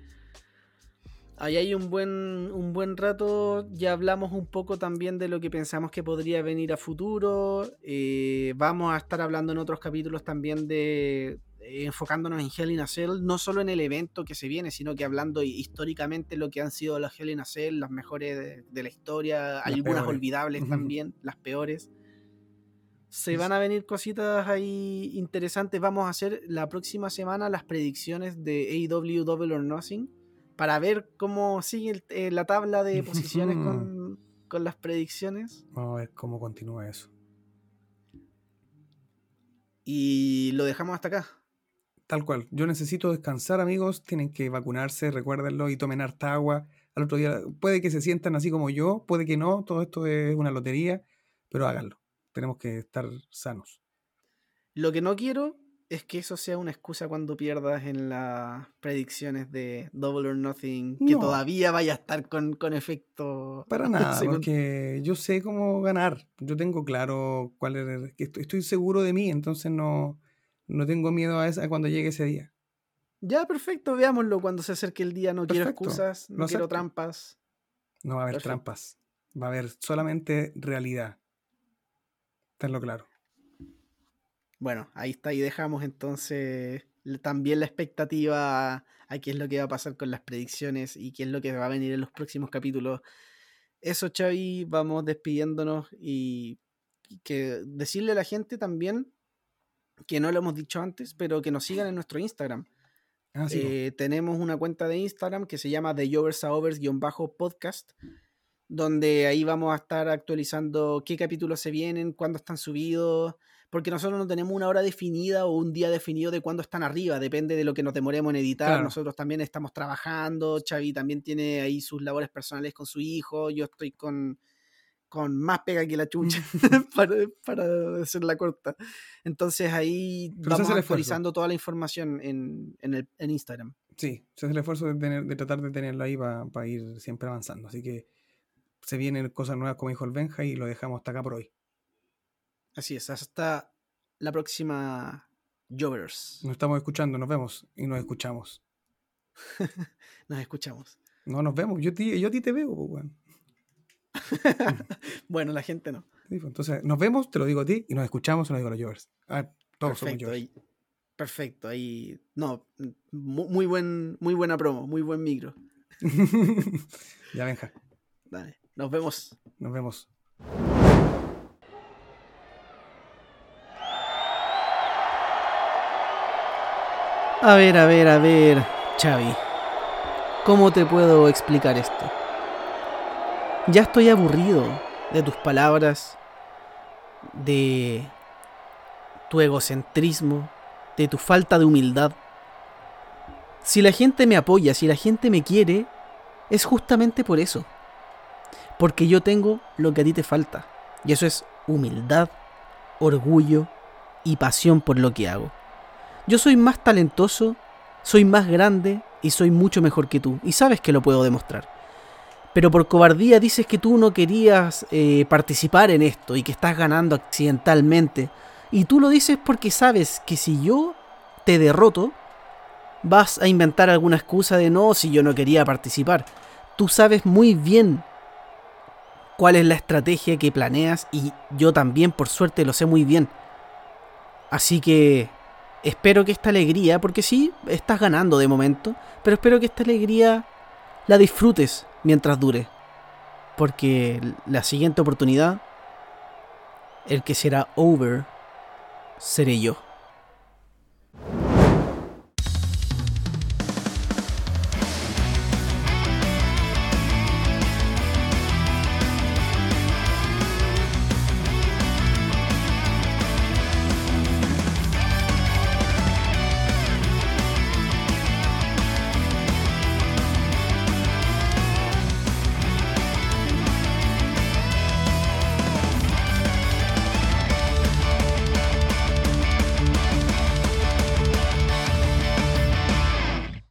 ahí hay un buen, un buen rato. Ya hablamos un poco también de lo que pensamos que podría venir a futuro. Eh, vamos a estar hablando en otros capítulos también de enfocándonos en Hell in a Cell, no solo en el evento que se viene, sino que hablando históricamente lo que han sido las Hell in a Cell, las mejores de, de la historia, algunas peores. olvidables también, las peores. Se Sí, van a venir cositas ahí interesantes. Vamos a hacer la próxima semana las predicciones de AEW Double or Nothing para ver cómo sigue el- eh, la tabla de posiciones con, con las predicciones. Vamos a ver cómo continúa eso. Y lo dejamos hasta acá. Tal cual. Yo necesito descansar, amigos. Tienen que vacunarse, recuérdenlo y tomen harta agua. Al otro día, puede que se sientan así como yo, puede que no. Todo esto es una lotería, pero háganlo. Tenemos que estar sanos. Lo que no quiero es que eso sea una excusa cuando pierdas en las predicciones de Double or Nothing, que No. todavía vaya a estar con, con efecto. Para nada, Según- porque yo sé cómo ganar. Yo tengo claro cuál es. estoy seguro de mí, entonces no, no tengo miedo a, esa, a cuando llegue ese día. Ya, perfecto, veámoslo cuando se acerque el día. No quiero excusas, no quiero acepto. trampas. No va a haber Perfecto. trampas. Va a haber solamente realidad. Tenlo claro. Bueno, ahí está y dejamos entonces también la expectativa a, qué es lo que va a pasar con las predicciones y qué es lo que va a venir en los próximos capítulos. Eso, Xavi, vamos despidiéndonos y que decirle a la gente también que no lo hemos dicho antes, pero que nos sigan en nuestro Instagram. Ah, eh, tenemos una cuenta de Instagram que se llama The Overs a Overs-podcast, donde ahí vamos a estar actualizando qué capítulos se vienen, cuándo están subidos, porque nosotros no tenemos una hora definida o un día definido de cuándo están arriba, depende de lo que nos demoremos en editar. Nosotros también estamos trabajando, Xavi también tiene ahí sus labores personales con su hijo, yo estoy con, con más pega que la chucha para, para la corta. Entonces ahí vamos actualizando toda la información en, el, en Instagram. Sí, se hace el esfuerzo de, de tratar de tenerlo ahí para ir siempre avanzando. Así que se vienen cosas nuevas como dijo el Benja y lo dejamos hasta acá por hoy. Así es, hasta la próxima Jovers. Nos estamos escuchando, nos vemos y nos escuchamos. nos escuchamos. No, nos vemos. Yo, yo a ti te veo, pues, bueno, la gente no. Pues, entonces, nos vemos, te lo digo a ti, y nos escuchamos, te lo digo a los Jovers. Ah, todos perfecto, somos ahí, perfecto, ahí. No, muy, buen, muy buena promo, muy buen micro. ya, venja. Dale, nos vemos. Nos vemos. A ver, a ver, a ver, Xavi. ¿Cómo te puedo explicar esto? Ya estoy aburrido de tus palabras, de tu egocentrismo, de tu falta de humildad. Si la gente me apoya, si la gente me quiere, es justamente por eso. Porque yo tengo lo que a ti te falta. Y eso es humildad, orgullo y pasión por lo que hago. Yo soy más talentoso, soy más grande y soy mucho mejor que tú. Y sabes que lo puedo demostrar. Pero por cobardía dices que tú no querías eh, participar en esto y que estás ganando accidentalmente. Y tú lo dices porque sabes que si yo te derroto, vas a inventar alguna excusa de no, si yo no quería participar. Tú sabes muy bien cuál es la estrategia que planeas y yo también por suerte lo sé muy bien. Así que espero que esta alegría, porque sí, estás ganando de momento, pero espero que esta alegría la disfrutes mientras dure. Porque la siguiente oportunidad, el que será over, seré yo.